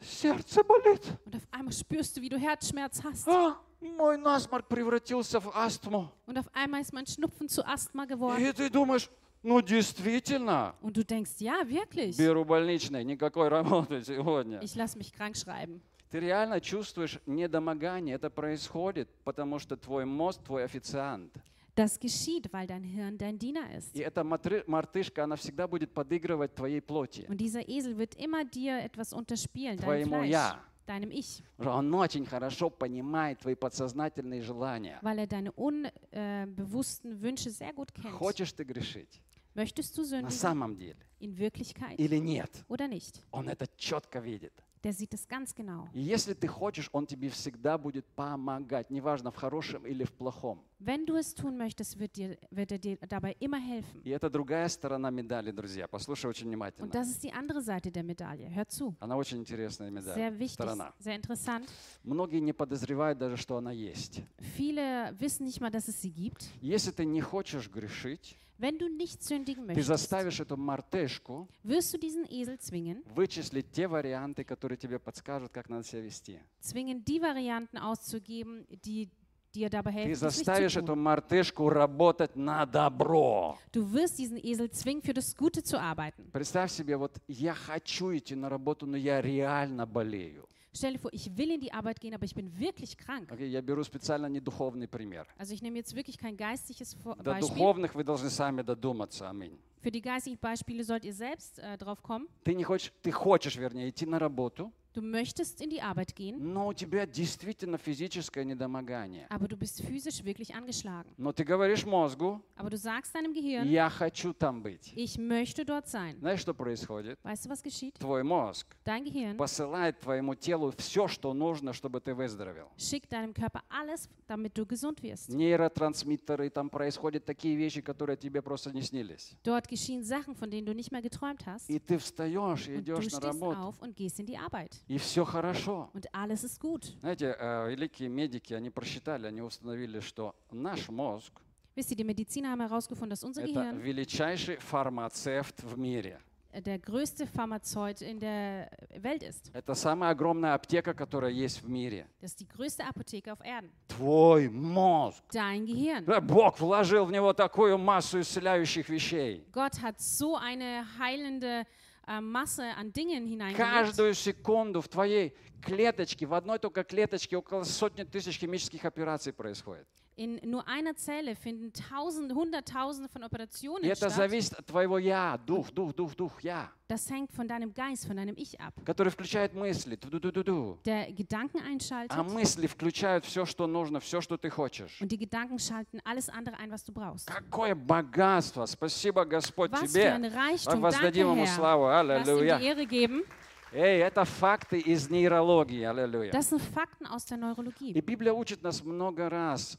сердце болит. Und auf einmal spürst du, wie du Herzschmerz hast. А, мой насморк превратился в астму. Und auf einmal ist mein Schnupfen zu Asthma geworden. И ты думаешь, ну действительно, Und du denkst, ja, wirklich. беру больничный, никакой работы сегодня. Ich lasse mich krank schreiben. Ты реально чувствуешь недомогание. Это происходит, потому что твой мозг, твой официант. Das geschieht, weil dein Hirn dein Diener ist. И эта мартышка, она всегда будет подыгрывать твоей плоти. Und dieser Esel wird immer dir etwas unterspielen, Твоему Fleisch, «я». deinem Ich, Он очень хорошо понимает твои подсознательные желания. weil er deine unbewussten Wünsche sehr gut kennt. Хочешь ты грешить? Möchtest du На sündigen самом деле. in Wirklichkeit Или нет? oder nicht? Он это четко видит. Der sieht es ganz genau. И если ты хочешь, Он тебе всегда будет помогать, неважно, в хорошем или в плохом. Wenn du es tun möchtest, wird, dir, wird er dir dabei immer helfen. И это другая сторона медали, друзья. Послушай очень внимательно. Und das ist die andere Seite der Medaille. Hör zu. Она очень интересная медаль. Sehr wichtig, Сторона. sehr interessant. Многие не подозревают даже, что она есть. Viele wissen nicht mal, dass es sie gibt. Если ты не хочешь грешить, Wenn du nicht sündigen ты möchtest, заставишь эту мартышку wirst du diesen Esel zwingen, вычислить те варианты, которые тебе подскажут, как надо себя вести. zwingen, die Varianten auszugeben, die dir dabei Ты helfen, es nicht заставишь zu эту tun. мартышку работать на добро. Du wirst diesen Esel zwingen, für das Gute zu arbeiten. Представь себе, вот я хочу идти на работу, но я реально болею. Stell dir vor, ich will in die Arbeit gehen, aber ich bin wirklich krank. Окей, я беру специально не духовный пример. Also ich nehme jetzt wirklich kein geistliches Vor- До Beispiel. духовных вы должны сами додуматься. Аминь. Für die geistigen Beispiele sollt ihr selbst äh, drauf kommen. Ты не хочешь, ты хочешь, вернее, идти на работу, Du möchtest in die Arbeit gehen, но у тебя действительно физическое недомогание. aber du bist physisch wirklich angeschlagen. Но ты говоришь мозгу, Aber du sagst deinem Gehirn, я хочу там быть. ich möchte dort sein. Знаешь, что происходит? Weißt du, was geschieht? Твой мозг Dein Gehirn посылает твоему телу все, что нужно, чтобы ты выздоровел. schickt deinem Körper alles, damit du gesund wirst. Нейротрансмиттеры, там происходят такие вещи, которые тебе просто не снились. Dort geschehen Sachen, von denen du nicht mehr geträumt hast. И ты встаешь и Und du идешь на stehst работу, auf und gehst in die Arbeit. И все хорошо. Und alles ist gut. Знаете, э, великие медики, они просчитали, они установили, что наш мозг Wisst ihr, die Mediziner haben herausgefunden, dass unser это Gehirn величайший фармацевт в мире. der größte Pharmazeut in der Welt ist. Это самая огромная аптека, которая есть в мире. Das ist die größte Apotheke auf Erden. Твой мозг. Dein Gehirn. Бог вложил в него такую массу исцеляющих вещей. Gott hat so eine heilende äh, Masse an Dingen hineingelegt. Каждую секунду в твоей клеточке, в одной только клеточке около сотни тысяч химических операций происходит. In nur einer Zelle finden tausende, hunderttausende von И Operationen это statt. зависит от твоего я, дух, дух, дух, дух, я, Das hängt von deinem Geist, von deinem Ich ab. который включает мысли. Ту-ду-ду-ду-ду. Der Gedanken einschaltet А мысли включают все, что нужно, все, что ты хочешь. und die Gedanken schalten alles andere ein, was du brauchst. Какое богатство! Спасибо, Господь, Was für тебе. ein Reichtum. Danke, Воздадим ему Herr. славу. Lass ihm die Аллилуйя. Ehre geben. Эй, это факты из нейрологии. Аллилуйя. Das sind Fakten aus der Neurologie. И Библия учит нас много раз.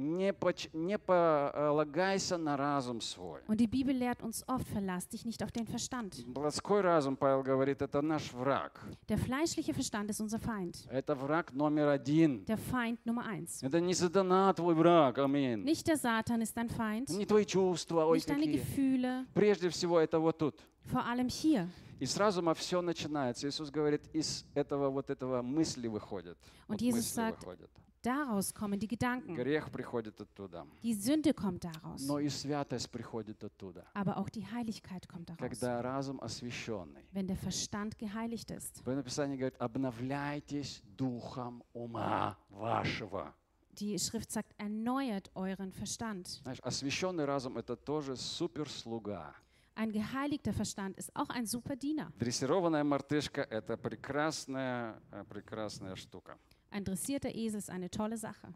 Не, поч- не полагайся на разум свой. Und die Bibel lehrt uns oft, verlass dich nicht auf den Verstand. Плотской разум, Павел говорит, это наш враг. Der fleischliche Verstand ist unser Feind. Это враг номер один. Der Feind Nummer eins. Это не сатана твой враг, аминь. Nicht der Satan ist dein Feind, Не твои чувства, ой, nicht deine какие. Gefühle, Прежде всего, это вот тут. vor allem hier. И с разума все начинается. Иисус говорит, из этого вот этого мысли выходят. Und Вот Jesus мысли sagt, выходят. Daraus kommen die Gedanken. Грех приходит оттуда. Die Sünde kommt daraus. Но и святость приходит оттуда. Aber auch die Heiligkeit kommt daraus. Когда разум освященный. Wenn der Verstand geheiligt ist. Поэтому Писание говорит, обновляйтесь духом ума вашего. Die Schrift sagt, erneuert euren Verstand. Знаешь, освященный разум – это тоже суперслуга. Ein geheiligter Verstand ist auch ein super Diener. Дрессированная мартышка – это прекрасная, э, прекрасная штука. Ein dressierter Esel ist eine tolle Sache.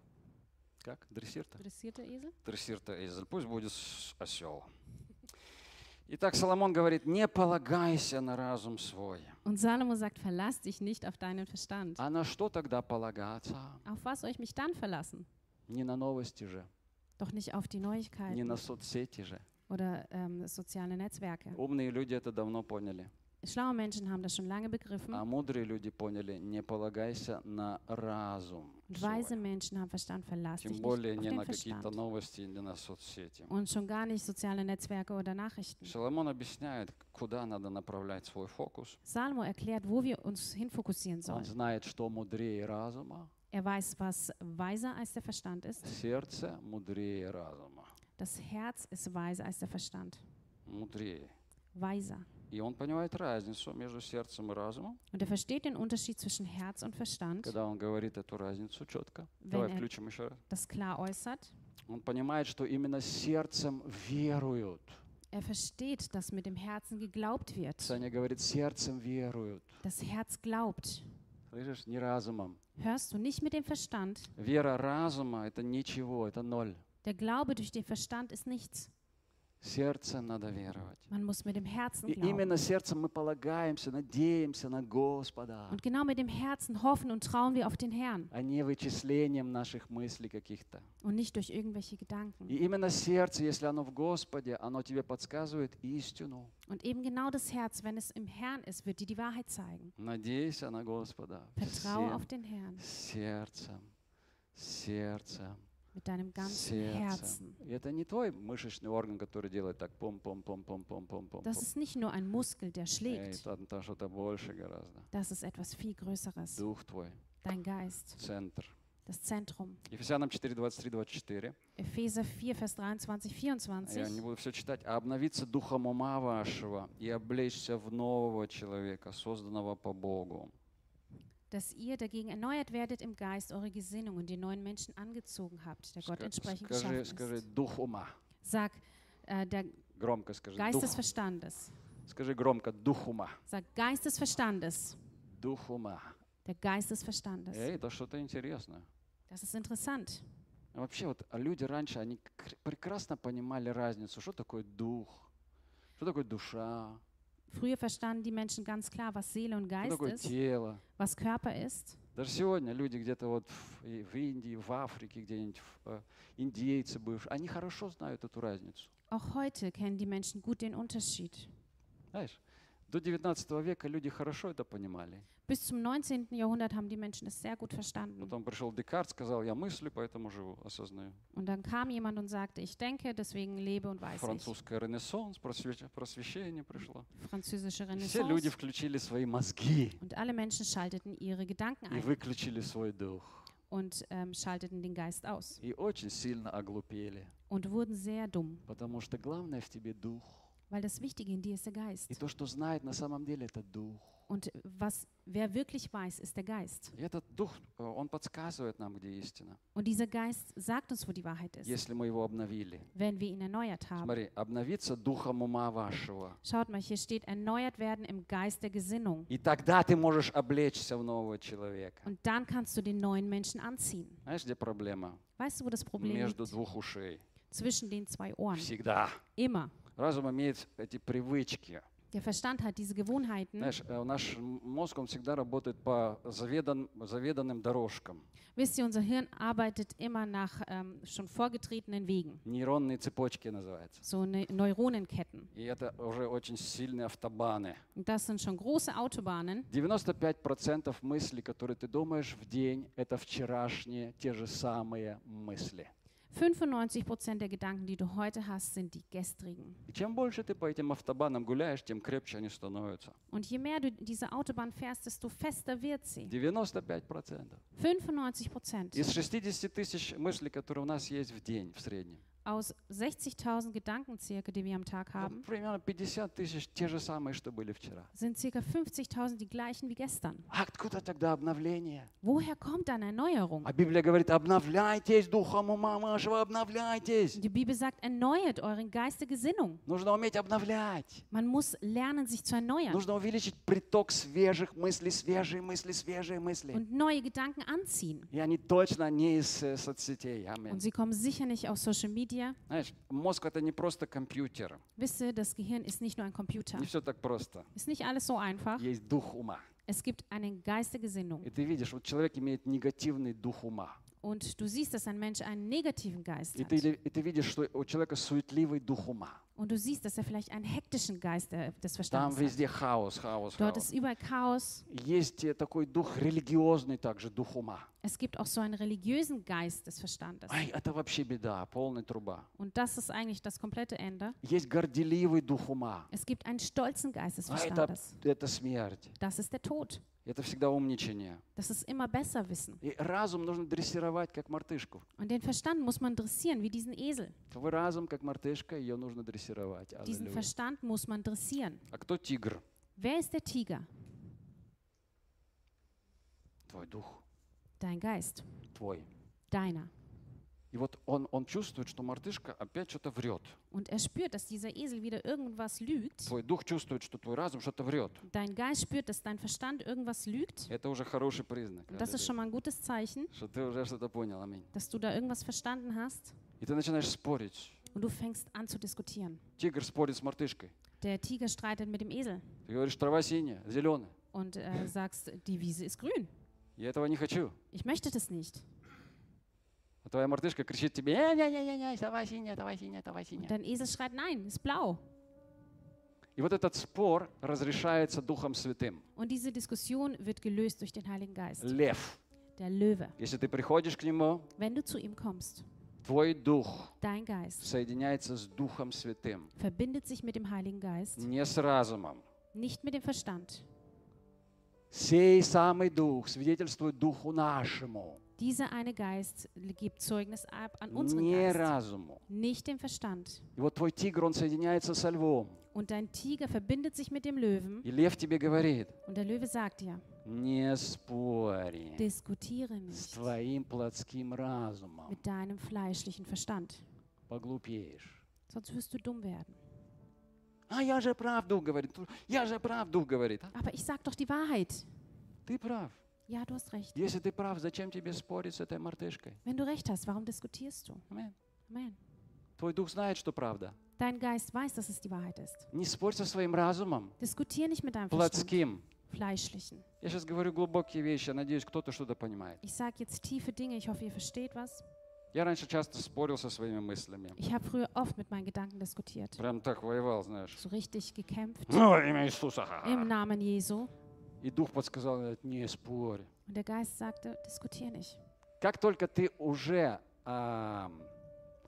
Как? Дрессир-то? Dressierter Esel? Дрессир-то эзель. Пусть будет осел. Итак, Соломон говорит, не полагайся на разум свой. Und Salomo sagt, verlass dich nicht auf deinen Verstand. А на что тогда полагаться? Auf was soll ich mich dann verlassen? Не на новости же, Doch nicht auf die не Neuigkeiten на соцсети же. oder ähm, soziale Netzwerke. Умные люди это давно поняли. Schlaue Menschen haben das schon lange begriffen. А мудрые люди поняли, не полагайся на разум. Und свой. weise Menschen haben Verstand, verlass dich Тем nicht более auf не den на какие-то Verstand. новости, не на соцсети. Und schon gar nicht soziale Netzwerke oder Nachrichten. Соломон объясняет, куда надо направлять свой фокус. Salomo erklärt, wo wir uns hinfokussieren Он sollen. знает, что мудрее разума, Er weiß, was weiser als der Verstand ist. сердце мудрее разума. Das Herz ist weiser als der Verstand. Мудрее. Weiser. И он понимает разницу между сердцем и разумом, Und er versteht den Unterschied zwischen Herz und Verstand, когда он говорит эту разницу четко. Wenn Давай er- включим еще раз. das klar äußert. Он понимает, что именно сердцем веруют. Er versteht, dass mit dem Herzen geglaubt wird. Саня говорит, сердцем веруют. Das Herz glaubt. Слышишь, не разумом. Hörst du nicht mit dem Verstand? Вера разума – это ничего, это ноль. Der Glaube durch den Verstand ist nichts. Сердцем надо веровать. Man muss mit dem Herzen И glauben. именно сердцем мы полагаемся, надеемся на Господа, Und genau mit dem Herzen hoffen und trauen wir auf den Herrn а не вычислением наших мыслей каких-то. und nicht durch irgendwelche Gedanken. И именно сердце, если оно в Господе, оно тебе подсказывает истину. Und eben genau das Herz, wenn es im Herrn ist, wird dir die Wahrheit zeigen. Надейся на Господа Vertraue auf den Herrn сердцем, сердцем, mit deinem ganzen сердцем. Herzen. И это не твой мышечный орган, который делает так пом-пом-пом-пом-пом-пом-пом. Das ist nicht nur ein Muskel, der Эй, schlägt. там, там что-то больше гораздо. Das ist etwas viel Größeres. Дух твой, Dein Geist, центр. das Zentrum. Ефесянам 4, 23, 24. Epheser 4, Vers 23, Я не 24. буду все читать. А обновиться духом ума вашего и облечься в нового человека, созданного по Богу. Dass ihr dagegen erneuert werdet im Geist, eure Gesinnung und den neuen Menschen angezogen habt, der Gott Ска- entsprechend Скажи, geschaffen скажи, ist. дух ума. Sag, äh, der Громко скажи. Geist Дух. des Verstandes. Скажи громко, дух ума. Sag, Geist des Verstandes. Дух ума. Der Geist des Verstandes. Эй, это что-то интересное. Das ist interessant. А Вообще вот а люди раньше, они кр- прекрасно понимали разницу, что такое дух, что такое душа, Früher verstanden die Menschen ganz klar, was Seele und что Geist такое ist, тело. was Körper ist. Даже сегодня люди где-то вот в, и в Индии, в Африке, где-нибудь в, э, индейцы бывшие, они хорошо знают эту разницу. Auch heute kennen die Menschen gut den Unterschied. Знаешь, до 19 века люди хорошо это понимали. Bis zum 19. Jahrhundert haben die Menschen es sehr gut verstanden. Потом пришел Декарт, сказал, я мыслю, поэтому живу, осознаю. Und dann kam jemand und sagte, ich denke, deswegen lebe und weiß. Французская ренессанс, просвещ- просвещение пришло. Französische Все люди включили свои мозги Und alle Menschen schalteten ihre Gedanken и ein выключили свой дух. und ähm, schalteten den Geist aus И очень сильно оглупели. und wurden sehr dumm, Потому что главное в тебе дух. weil das Wichtige in dir ist der Geist. И то, что знает на самом деле, это дух. Und was wer wirklich weiß, ist der Geist. И этот дух, э, он подсказывает нам, где истина, Und dieser Geist sagt uns, wo die Wahrheit ist, если мы его обновили. wenn wir ihn erneuert haben. Смотри, обновиться духом ума вашего. Schaut mal, hier steht, erneuert werden im Geist der Gesinnung. И тогда ты можешь облечься в нового человека. Und dann kannst du den neuen Menschen anziehen. Знаешь, где проблема? Weißt du, wo das Problem Между liegt? двух ушей. Zwischen den zwei Ohren. Всегда. Immer. Разум имеет эти привычки. Der Verstand hat diese Gewohnheiten. Знаешь, э, наш мозг, он всегда работает по заведан, заведанным дорожкам. Wisst ihr, unser Hirn arbeitet immer nach ähm, schon vorgetretenen Wegen. Нейронные цепочки называется. So ne Neuronenketten. И это уже очень сильные автобаны. Das sind schon große Autobahnen. 95% мыслей, которые ты думаешь в день, это вчерашние те же самые мысли. 95 Prozent der Gedanken, die du heute hast, sind die gestrigen. И чем больше ты по этим автобанам гуляешь, тем крепче они становятся. Und je mehr du diese Autobahn fährst, desto fester wird sie. 95%. 95 Prozent. Из 60 тысяч мыслей, которые у нас есть в день в среднем, Aus 60.000 Gedanken circa, die wir am Tag ну, haben, примерно 50 тысяч те же самые, что были вчера. sind circa 50.000 die gleichen wie gestern. А откуда тогда обновление? Woher kommt dann Erneuerung? А Библия говорит, обновляйтесь духом ума вашего, обновляйтесь. Die Bibel sagt, erneuert euren Geist der Gesinnung. Нужно уметь обновлять. Man muss lernen, sich zu erneuern Нужно увеличить приток свежих мыслей, свежие мысли, свежие мысли. und neue Gedanken anziehen. И они точно не из э, соцсетей. Аминь. Und sie kommen sicher nicht aus Social Media. Знаешь, мозг это не просто компьютер. Wisst ihr, das Gehirn ist nicht nur ein Computer. Не все так просто. Ist nicht alles so einfach. Есть дух ума. Es gibt einen Geist der Gesinnung. И ты видишь, вот человек имеет негативный дух ума. Und du siehst, dass ein Mensch einen negativen Geist И hat. ты, и ты видишь, что у человека суетливый дух ума. Und du siehst, dass er vielleicht einen hektischen Geist der, des Там Verstandes hat. везде хаос, хаос, Dort хаос. ist überall Chaos. Есть э, такой дух религиозный также, дух ума. Es gibt auch so einen religiösen Geist des Verstandes. Ай, это вообще беда, полная труба. Und das ist eigentlich das komplette Ende. Есть горделивый дух ума. Es gibt einen stolzen Geist des А это, Verstandes. это смерть. Das ist der Tod. Это всегда умничание. Das ist immer besser wissen. И разум нужно дрессировать, как мартышку. Und den Verstand muss man dressieren, wie diesen Esel. Твой разум, как мартышка, ее нужно дрессировать. Diesen. Verstand muss man dressieren. А кто тигр? Wer ist der Tiger? Твой дух. Dein Geist. Твой. Deiner. И вот он, он чувствует, что мартышка опять что-то врет. Und er spürt, dass dieser Esel wieder irgendwas lügt. Твой дух чувствует, что твой разум что-то врет. Dein Geist spürt, dass dein Verstand irgendwas lügt. Это уже хороший признак. Und das ist schon mal ein gutes Zeichen, Что ты уже что-то понял, аминь. dass du da irgendwas verstanden hast. И ты начинаешь спорить. und du fängst an zu diskutieren. Тигр спорит с мартышкой. Der Tiger streitet mit dem Esel Ты говоришь, трава синяя, зеленая. und äh, sagst, die Wiese ist grün. Я этого не хочу. Ich möchte das nicht. А твоя мартышка кричит тебе, «Э, не-не-не, трава синяя, трава синяя, трава Und синяя. dein Esel schreit, nein, ist blau. И вот этот спор разрешается Духом Святым. Und diese Diskussion wird gelöst durch den Heiligen Geist. Лев. Der Löwe. Если ты приходишь к нему, Wenn du zu ihm kommst, твой дух dein Geist соединяется с Духом Святым. verbindet sich mit dem Heiligen Geist, Не с разумом. nicht mit dem Verstand. Сей самый Дух свидетельствует Духу нашему, Dieser eine Geist gibt Zeugnis ab an unseren не Geist, разуму. nicht dem Verstand. И вот твой тигр, он соединяется со львом. Und dein Tiger verbindet sich mit dem Löwen И лев тебе говорит, und der Löwe sagt dir, не спори diskutiere с nicht твоим плотским разумом. mit deinem fleischlichen Verstand, Поглупеешь. sonst wirst du dumm werden. А я же прав, Дух говорит. Я же прав, Дух говорит. А, Aber ich sag doch die Wahrheit. Ты прав. Ja, du hast recht. Если ты прав, зачем тебе спорить с этой мартышкой? Wenn du recht hast, warum diskutierst du? Аминь. Amen. Твой Дух знает, что правда. Dein Geist weiß, dass es die Wahrheit ist. Не спорь со своим разумом, Diskutier nicht mit deinem Verstand, плотским. fleischlichen. Я сейчас говорю глубокие вещи, я надеюсь, кто-то что-то понимает. Ich sage jetzt tiefe Dinge, ich hoffe, ihr versteht was. Я раньше часто спорил со своими мыслями. Ich habe früher oft mit meinen Gedanken diskutiert. Прям так воевал, знаешь. So richtig gekämpft. Во имя Иисуса. Im Namen Jesu. И Дух подсказал, не спорь. Und der Geist sagte, diskutier nicht. Как только ты уже а,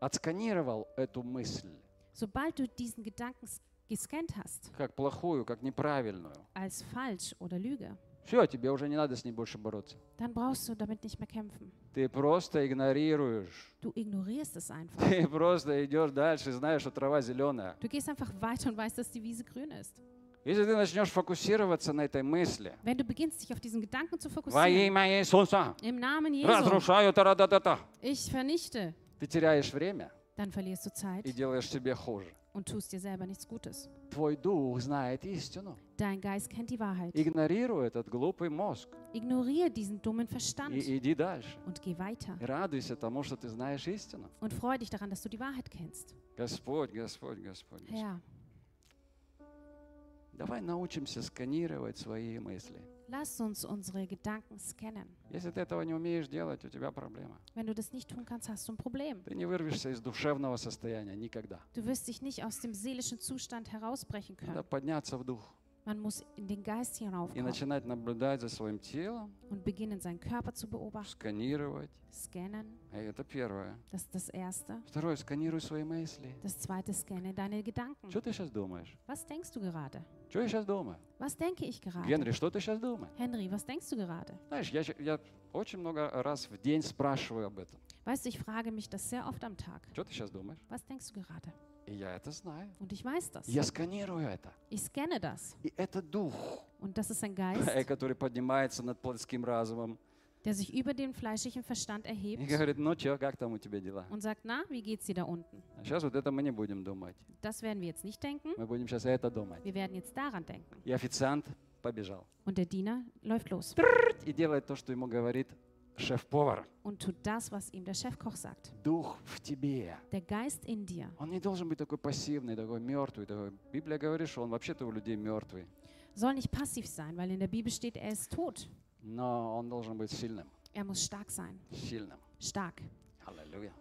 отсканировал эту мысль, Sobald du diesen Gedanken s- gescannt hast, как плохую, как неправильную, als falsch oder Lüge, все, тебе уже не надо с ней больше бороться. dann brauchst du damit nicht mehr kämpfen. Ты просто игнорируешь. Du ignorierst es einfach. Ты просто идешь дальше, знаешь, что трава зеленая. Du gehst einfach weiter und weißt, dass die Wiese grün ist. Если ты начнешь фокусироваться на этой мысли, Wenn du beginnst, dich auf diesen Gedanken zu во fokussieren, имя Иисуса, im Namen Jesu, разрушаю та ich vernichte, Ты теряешь время dann verlierst du Zeit и делаешь себе хуже. und tust dir selber nichts Gutes. Твой дух знает истину. Dein Geist kennt die Wahrheit. Игнорируй этот глупый мозг Ignoriere diesen dummen Verstand и иди дальше. und geh weiter. И радуйся тому, что ты знаешь истину. Und freu dich daran, dass du die Wahrheit kennst. Господь, Господь, Господь. Господь. Herr, Давай научимся сканировать свои мысли. lass uns unsere Gedanken scannen. Если ты этого не умеешь делать, у тебя проблема. Wenn du das nicht tun kannst, hast du ein Problem. Ты не вырвешься из душевного состояния никогда. Du wirst dich nicht aus dem seelischen Zustand herausbrechen Надо können. подняться в дух Man muss in den Geist и hinaufkommen начинать наблюдать за своим телом, und beginnen, seinen Körper zu beobachten, сканировать. scannen. И это первое. Das ist das Erste. Второе, сканируй свои мысли. Das Zweite, scanne deine Gedanken. Что ты сейчас думаешь? Was denkst du gerade? Что я сейчас думаю? Was denke ich gerade? Генри, что ты сейчас думаешь? Henry, was denkst du gerade? Знаешь, я, ща- я очень много раз в день спрашиваю об этом. Weißt du, ich frage mich das sehr oft am Tag. Что ты сейчас думаешь? Was denkst du gerade? И я это знаю. Und ich weiß das. Я сканирую это. Ich scanne das. И это дух, Und das ist ein Geist, который поднимается над плотским разумом der sich über den fleischlichen Verstand и erhebt говорит, ну что, как там у тебя дела? und sagt, na, wie geht's dir da unten? А сейчас вот это мы не будем думать. Das werden wir jetzt nicht denken. Мы будем сейчас это думать. Wir werden jetzt daran denken. И официант побежал. Und der Diener läuft los И делает то, что ему говорит шеф-повар. und tut das, was ihm der Chefkoch sagt. Дух в тебе. Der Geist in dir Он не должен быть такой пассивный, такой мертвый. Такой. Библия говорит, что он вообще-то у людей мертвый. soll nicht passiv sein, weil in der Bibel steht, er ist tot. Но он должен быть сильным. Er muss stark sein. Сильным. Stark. Аллилуйя.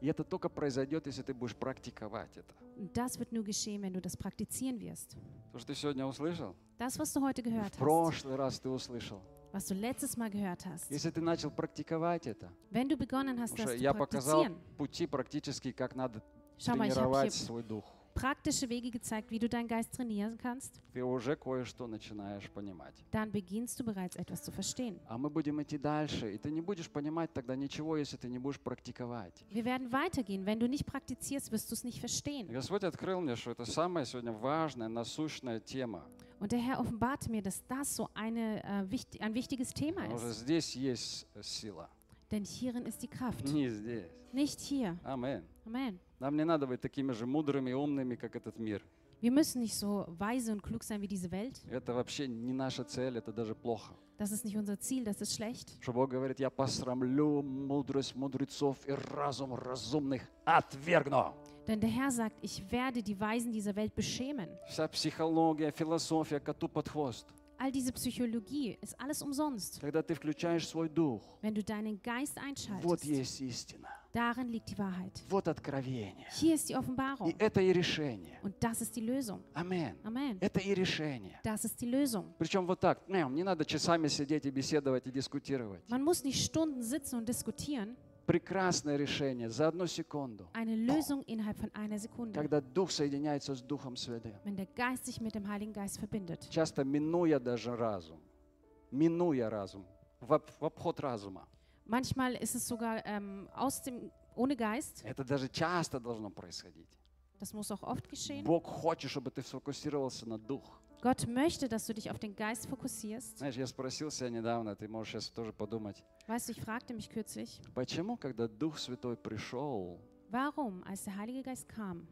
И это только произойдет, если ты будешь практиковать это. Das wird nur geschehen, wenn du das praktizieren wirst. То, что ты сегодня услышал, Das, was du heute в gehört hast, прошлый раз ты услышал. was du letztes Mal gehört hast, Если ты начал практиковать это, wenn du begonnen hast, das я показал пути практически, как надо schau mal, тренировать hier свой дух. Praktische Wege gezeigt, wie du deinen Geist trainieren kannst, Ты уже кое-что начинаешь понимать. dann beginnst du bereits etwas zu verstehen. А мы будем идти дальше, и ты не будешь понимать тогда ничего, если ты не будешь практиковать. Wir werden weitergehen. Wenn du nicht praktizierst, wirst du es nicht verstehen. Господь открыл мне, что это самая сегодня важная, насущная тема. Und der Herr offenbarte mir, dass das so eine, äh, wichtig, ein wichtiges Thema Потому что ist. здесь есть сила, Denn hierin ist die Kraft, не здесь. nicht hier. Амин. Amen. Нам не надо быть такими же мудрыми и умными, как этот мир. Wir müssen nicht so weise und klug sein wie diese Welt. Это вообще не наша цель, это даже плохо. Das ist nicht unser Ziel, das ist schlecht. Что Бог говорит, я посрамлю мудрость мудрецов и разум разумных отвергну. Denn der Herr sagt, ich werde die Weisen dieser Welt beschämen. Вся психология, философия коту под хвост. All diese Psychologie ist alles umsonst. Wenn du deinen Geist einschaltest, darin liegt die Wahrheit. Hier ist die Offenbarung. Und das ist die Lösung. Amen. Amen. Das ist die Lösung. Man muss nicht Stunden sitzen und diskutieren. Прекрасное решение за одну секунду. Eine Lösung innerhalb von einer Sekunde. Когда Дух соединяется с Духом Святым. Wenn der Geist sich mit dem Heiligen Geist verbindet. Часто минуя даже разум. Минуя разум. В, в обход разума. Manchmal ist es sogar ähm, aus dem, ohne Geist. Это даже часто должно происходить. Das muss auch oft geschehen. Бог хочет, чтобы ты сфокусировался на Дух. Gott möchte, dass du dich auf den Geist fokussierst. Знаешь, я спросил себя недавно, ты можешь сейчас тоже подумать, Weißt du, ich fragte mich kürzlich, почему, когда Дух Святой пришел, warum, als der Heilige Geist kam,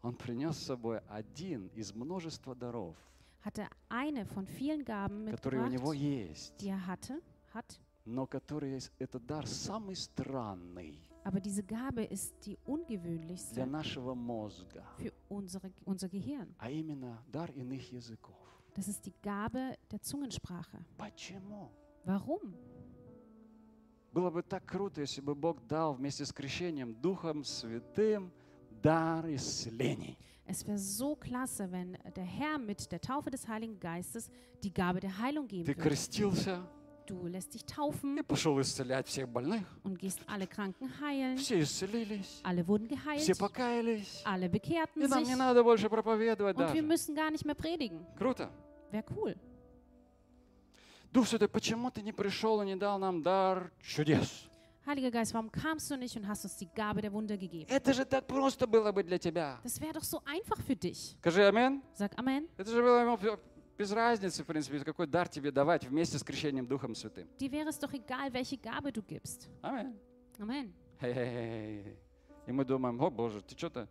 Он принес с собой один из множества даров, hat er eine von vielen Gaben которые у Него есть, die er hatte, hat. но который этот дар самый странный Aber diese Gabe ist die для ungewöhnlichste нашего мозга, für unsere, unser Gehirn. а именно дар иных языков. Das ist die Gabe der Zungensprache. Почему? Warum? Было бы так круто, если бы Бог дал вместе с крещением Духом Святым дар исцелений. Es wäre so klasse, wenn der Herr mit der Taufe des Heiligen Geistes die Gabe der Heilung geben Ты würde. крестился Du lässt dich и taufen пошел исцелять всех больных. und gehst alle Kranken heilen. Все исцелились, Alle wurden все geheilt, покаялись. alle bekehrten И нам не sich надо больше проповедовать und wir даже. müssen gar nicht mehr predigen. Круто. Wäre cool. Дух Святой, почему ты не пришел и не дал нам дар чудес? Heiliger Geist, warum kamst du nicht und hast uns die Gabe der Wunder gegeben? Это же так просто было бы для тебя. Das wäre doch so einfach für dich. Скажи амин. Sag Amen. Это же было ему без разницы, в принципе, какой дар тебе давать вместе с крещением Духом Святым. Dir wäre es doch egal, welche Gabe du gibst. Амин. Amen. Хе-хе-хе. И мы думаем, о Боже, ты что-то,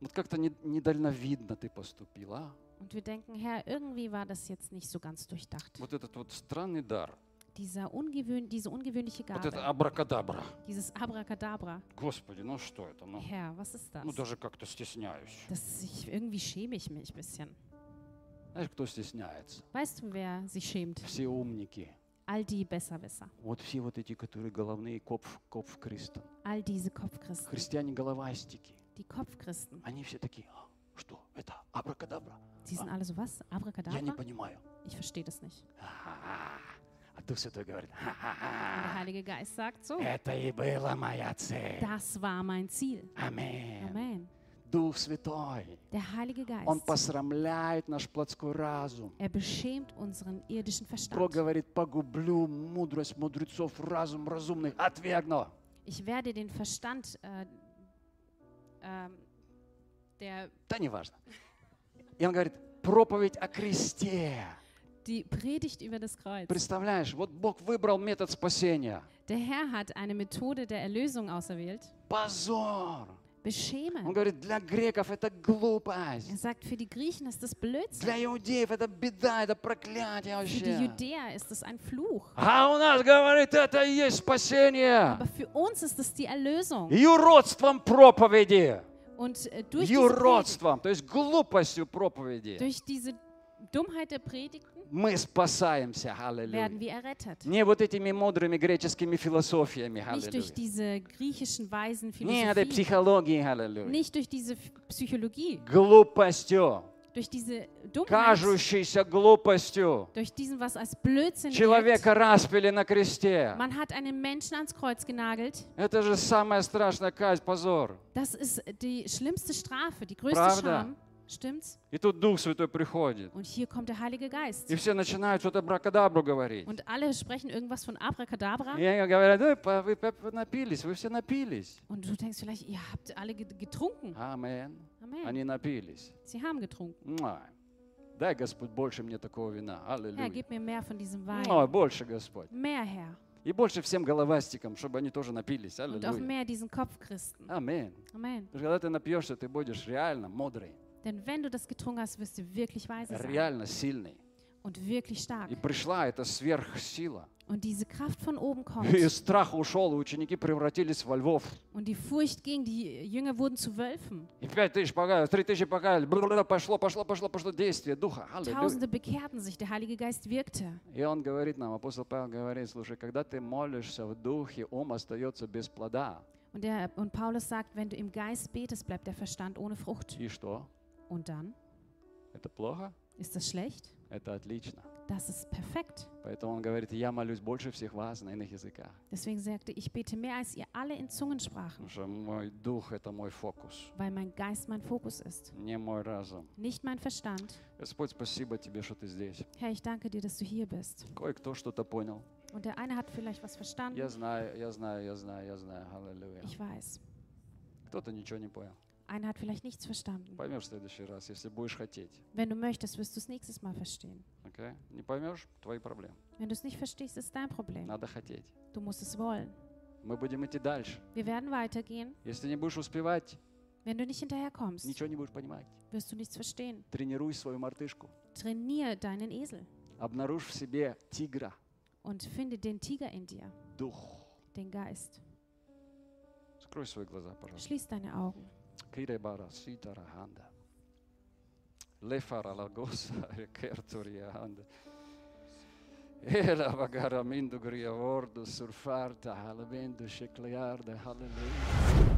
вот как-то не- недальновидно ты поступил, а? Und wir denken, Herr, irgendwie war das jetzt nicht so ganz durchdacht. Вот этот вот странный дар, Dieser ungewöhn, diese ungewöhnliche вот это Gabe, абракадабра. dieses Abracadabra. Господи, ну что это? Ну, Herr, was ist das? ну даже как-то стесняюсь. Das ich, irgendwie schäme ich mich ein bisschen. Знаешь, кто стесняется? Weißt du, wer sich schämt? Все умники. All die Besserwisser. Вот все вот эти, которые головные копф, копф Кристен. All diese Kopfchristen. Христиане-головастики. Die Kopfchristen. Они все такие, «А, что это? Абракадабра. Sie sind alle so, was? Я не понимаю. Ich verstehe das nicht. Ха-ха-ха. А Дух Святой говорит, der «Ха-ха-ха. Heilige Geist sagt so, это и была моя цель. das war mein Ziel. Аминь. Amen. Дух Святой, Der Heilige Он Geist, посрамляет наш плотской разум. er beschämt unseren irdischen Бог Verstand. говорит, погублю мудрость мудрецов, разум разумных, отвергну. Ich werde den Verstand äh, ähm, der Да неважно. И Он говорит, проповедь о кресте. die Predigt über das Kreuz. Представляешь, вот Бог выбрал метод спасения. Der Herr hat eine Methode der Erlösung auserwählt. Позор. Он Beschämen. говорит, для греков это Er глупость. sagt, für die Griechen ist das Blödsinn. Для иудеев это беда, это проклятие Für die вообще. Judäer ist das ein Fluch. А у нас, говорит, это и есть спасение. Aber für uns ist es die Erlösung. Юродством проповеди. Und äh, durch Predigt, Юродством, то есть глупостью проповеди. durch diese Dummheit der Predigten Мы спасаемся, аллилуйя. Не вот этими мудрыми греческими философиями, аллилуйя. Не этой психологией, аллилуйя. Глупостью, durch diese Dummheit, кажущейся глупостью. durch diesen, was als Blödsinn. Человека распили на кресте. Man hat einen Menschen ans Kreuz genagelt. Это же самая страшная казнь, позор. Das ist die schlimmste Strafe, die größte Правда. Scham. Stimmt's? И тут Дух Святой приходит. Und hier kommt der Heilige Geist. И все начинают что-то бракадабру говорить. Und alle sprechen irgendwas von Abracadabra. И они говорят, «Ой, па- вы напились, вы все напились. Und du denkst vielleicht, ihr habt alle ge- getrunken. Амен. Amen. Они напились. Sie haben getrunken. Дай, Господь, больше мне такого вина. Herr, Аллилуйя. gib mir mehr von diesem Wein. больше, Господь. Mehr, Herr. И больше всем головастикам, чтобы они тоже напились. Und auch Аллилуйя. mehr diesen Kopfchristen. Amen. Что когда ты напьешься, ты будешь реально мудрый, Denn wenn du das getrunken hast, wirst du wirklich weise sein. реально сильный. und wirklich stark. И пришла эта сверхсила. Und diese Kraft von oben И kommt. страх ушел, и ученики превратились во львов. Und die Furcht ging, die Jünger wurden zu Wölfen. И пять тысяч покаялись, три тысячи покаялись. Бла-бла-бла, Пошло, пошло, пошло, пошло действие Духа. Аллилуйя. Tausende bekehrten sich, der Heilige Geist wirkte. И он говорит нам, апостол Павел говорит, слушай, когда ты молишься в Духе, ум остается без плода. Und, der, und Paulus sagt, wenn du im Geist betest, bleibt der Verstand ohne Frucht. И что? Und dann? Это плохо? Ist das schlecht? Это отлично. Das ist perfekt. Поэтому он говорит, я молюсь больше всех вас на иных языках. Deswegen sagte ich bete mehr als ihr alle in Zungensprachen, Потому что мой дух – это мой фокус, weil mein Geist mein Fokus ist, не мой разум. nicht mein Verstand. Господь, спасибо тебе, что ты здесь. Herr, ich danke dir, dass du hier bist. Кое-кто что-то понял. Und der eine hat vielleicht was verstanden. Я знаю, я знаю, я знаю, я знаю. Аллилуйя. Ich weiß. Кто-то ничего не понял. Einer hat vielleicht nichts verstanden. Поймешь в следующий раз, если будешь хотеть. Wenn du möchtest, wirst du es nächstes Mal verstehen. Okay? Не поймешь – твои проблемы. Wenn du es nicht verstehst, ist dein Problem. Надо хотеть. Du musst es wollen. Мы будем идти дальше. Wir werden weitergehen. Если не будешь успевать, Wenn du nicht hinterherkommst, ничего не будешь понимать. wirst du nichts verstehen. Тренируй свою мартышку. Trainiere deinen Esel Обнаружь в себе тигра, und finde den Tiger in dir, дух. den Geist. Скрой свои глаза, пожалуйста. Schließ deine Augen. Kirebara sitara handa. Lefara lagosa rekertoria handa. Hela vagara mindugria vordus surfarta halvendu shekliarda halleluja.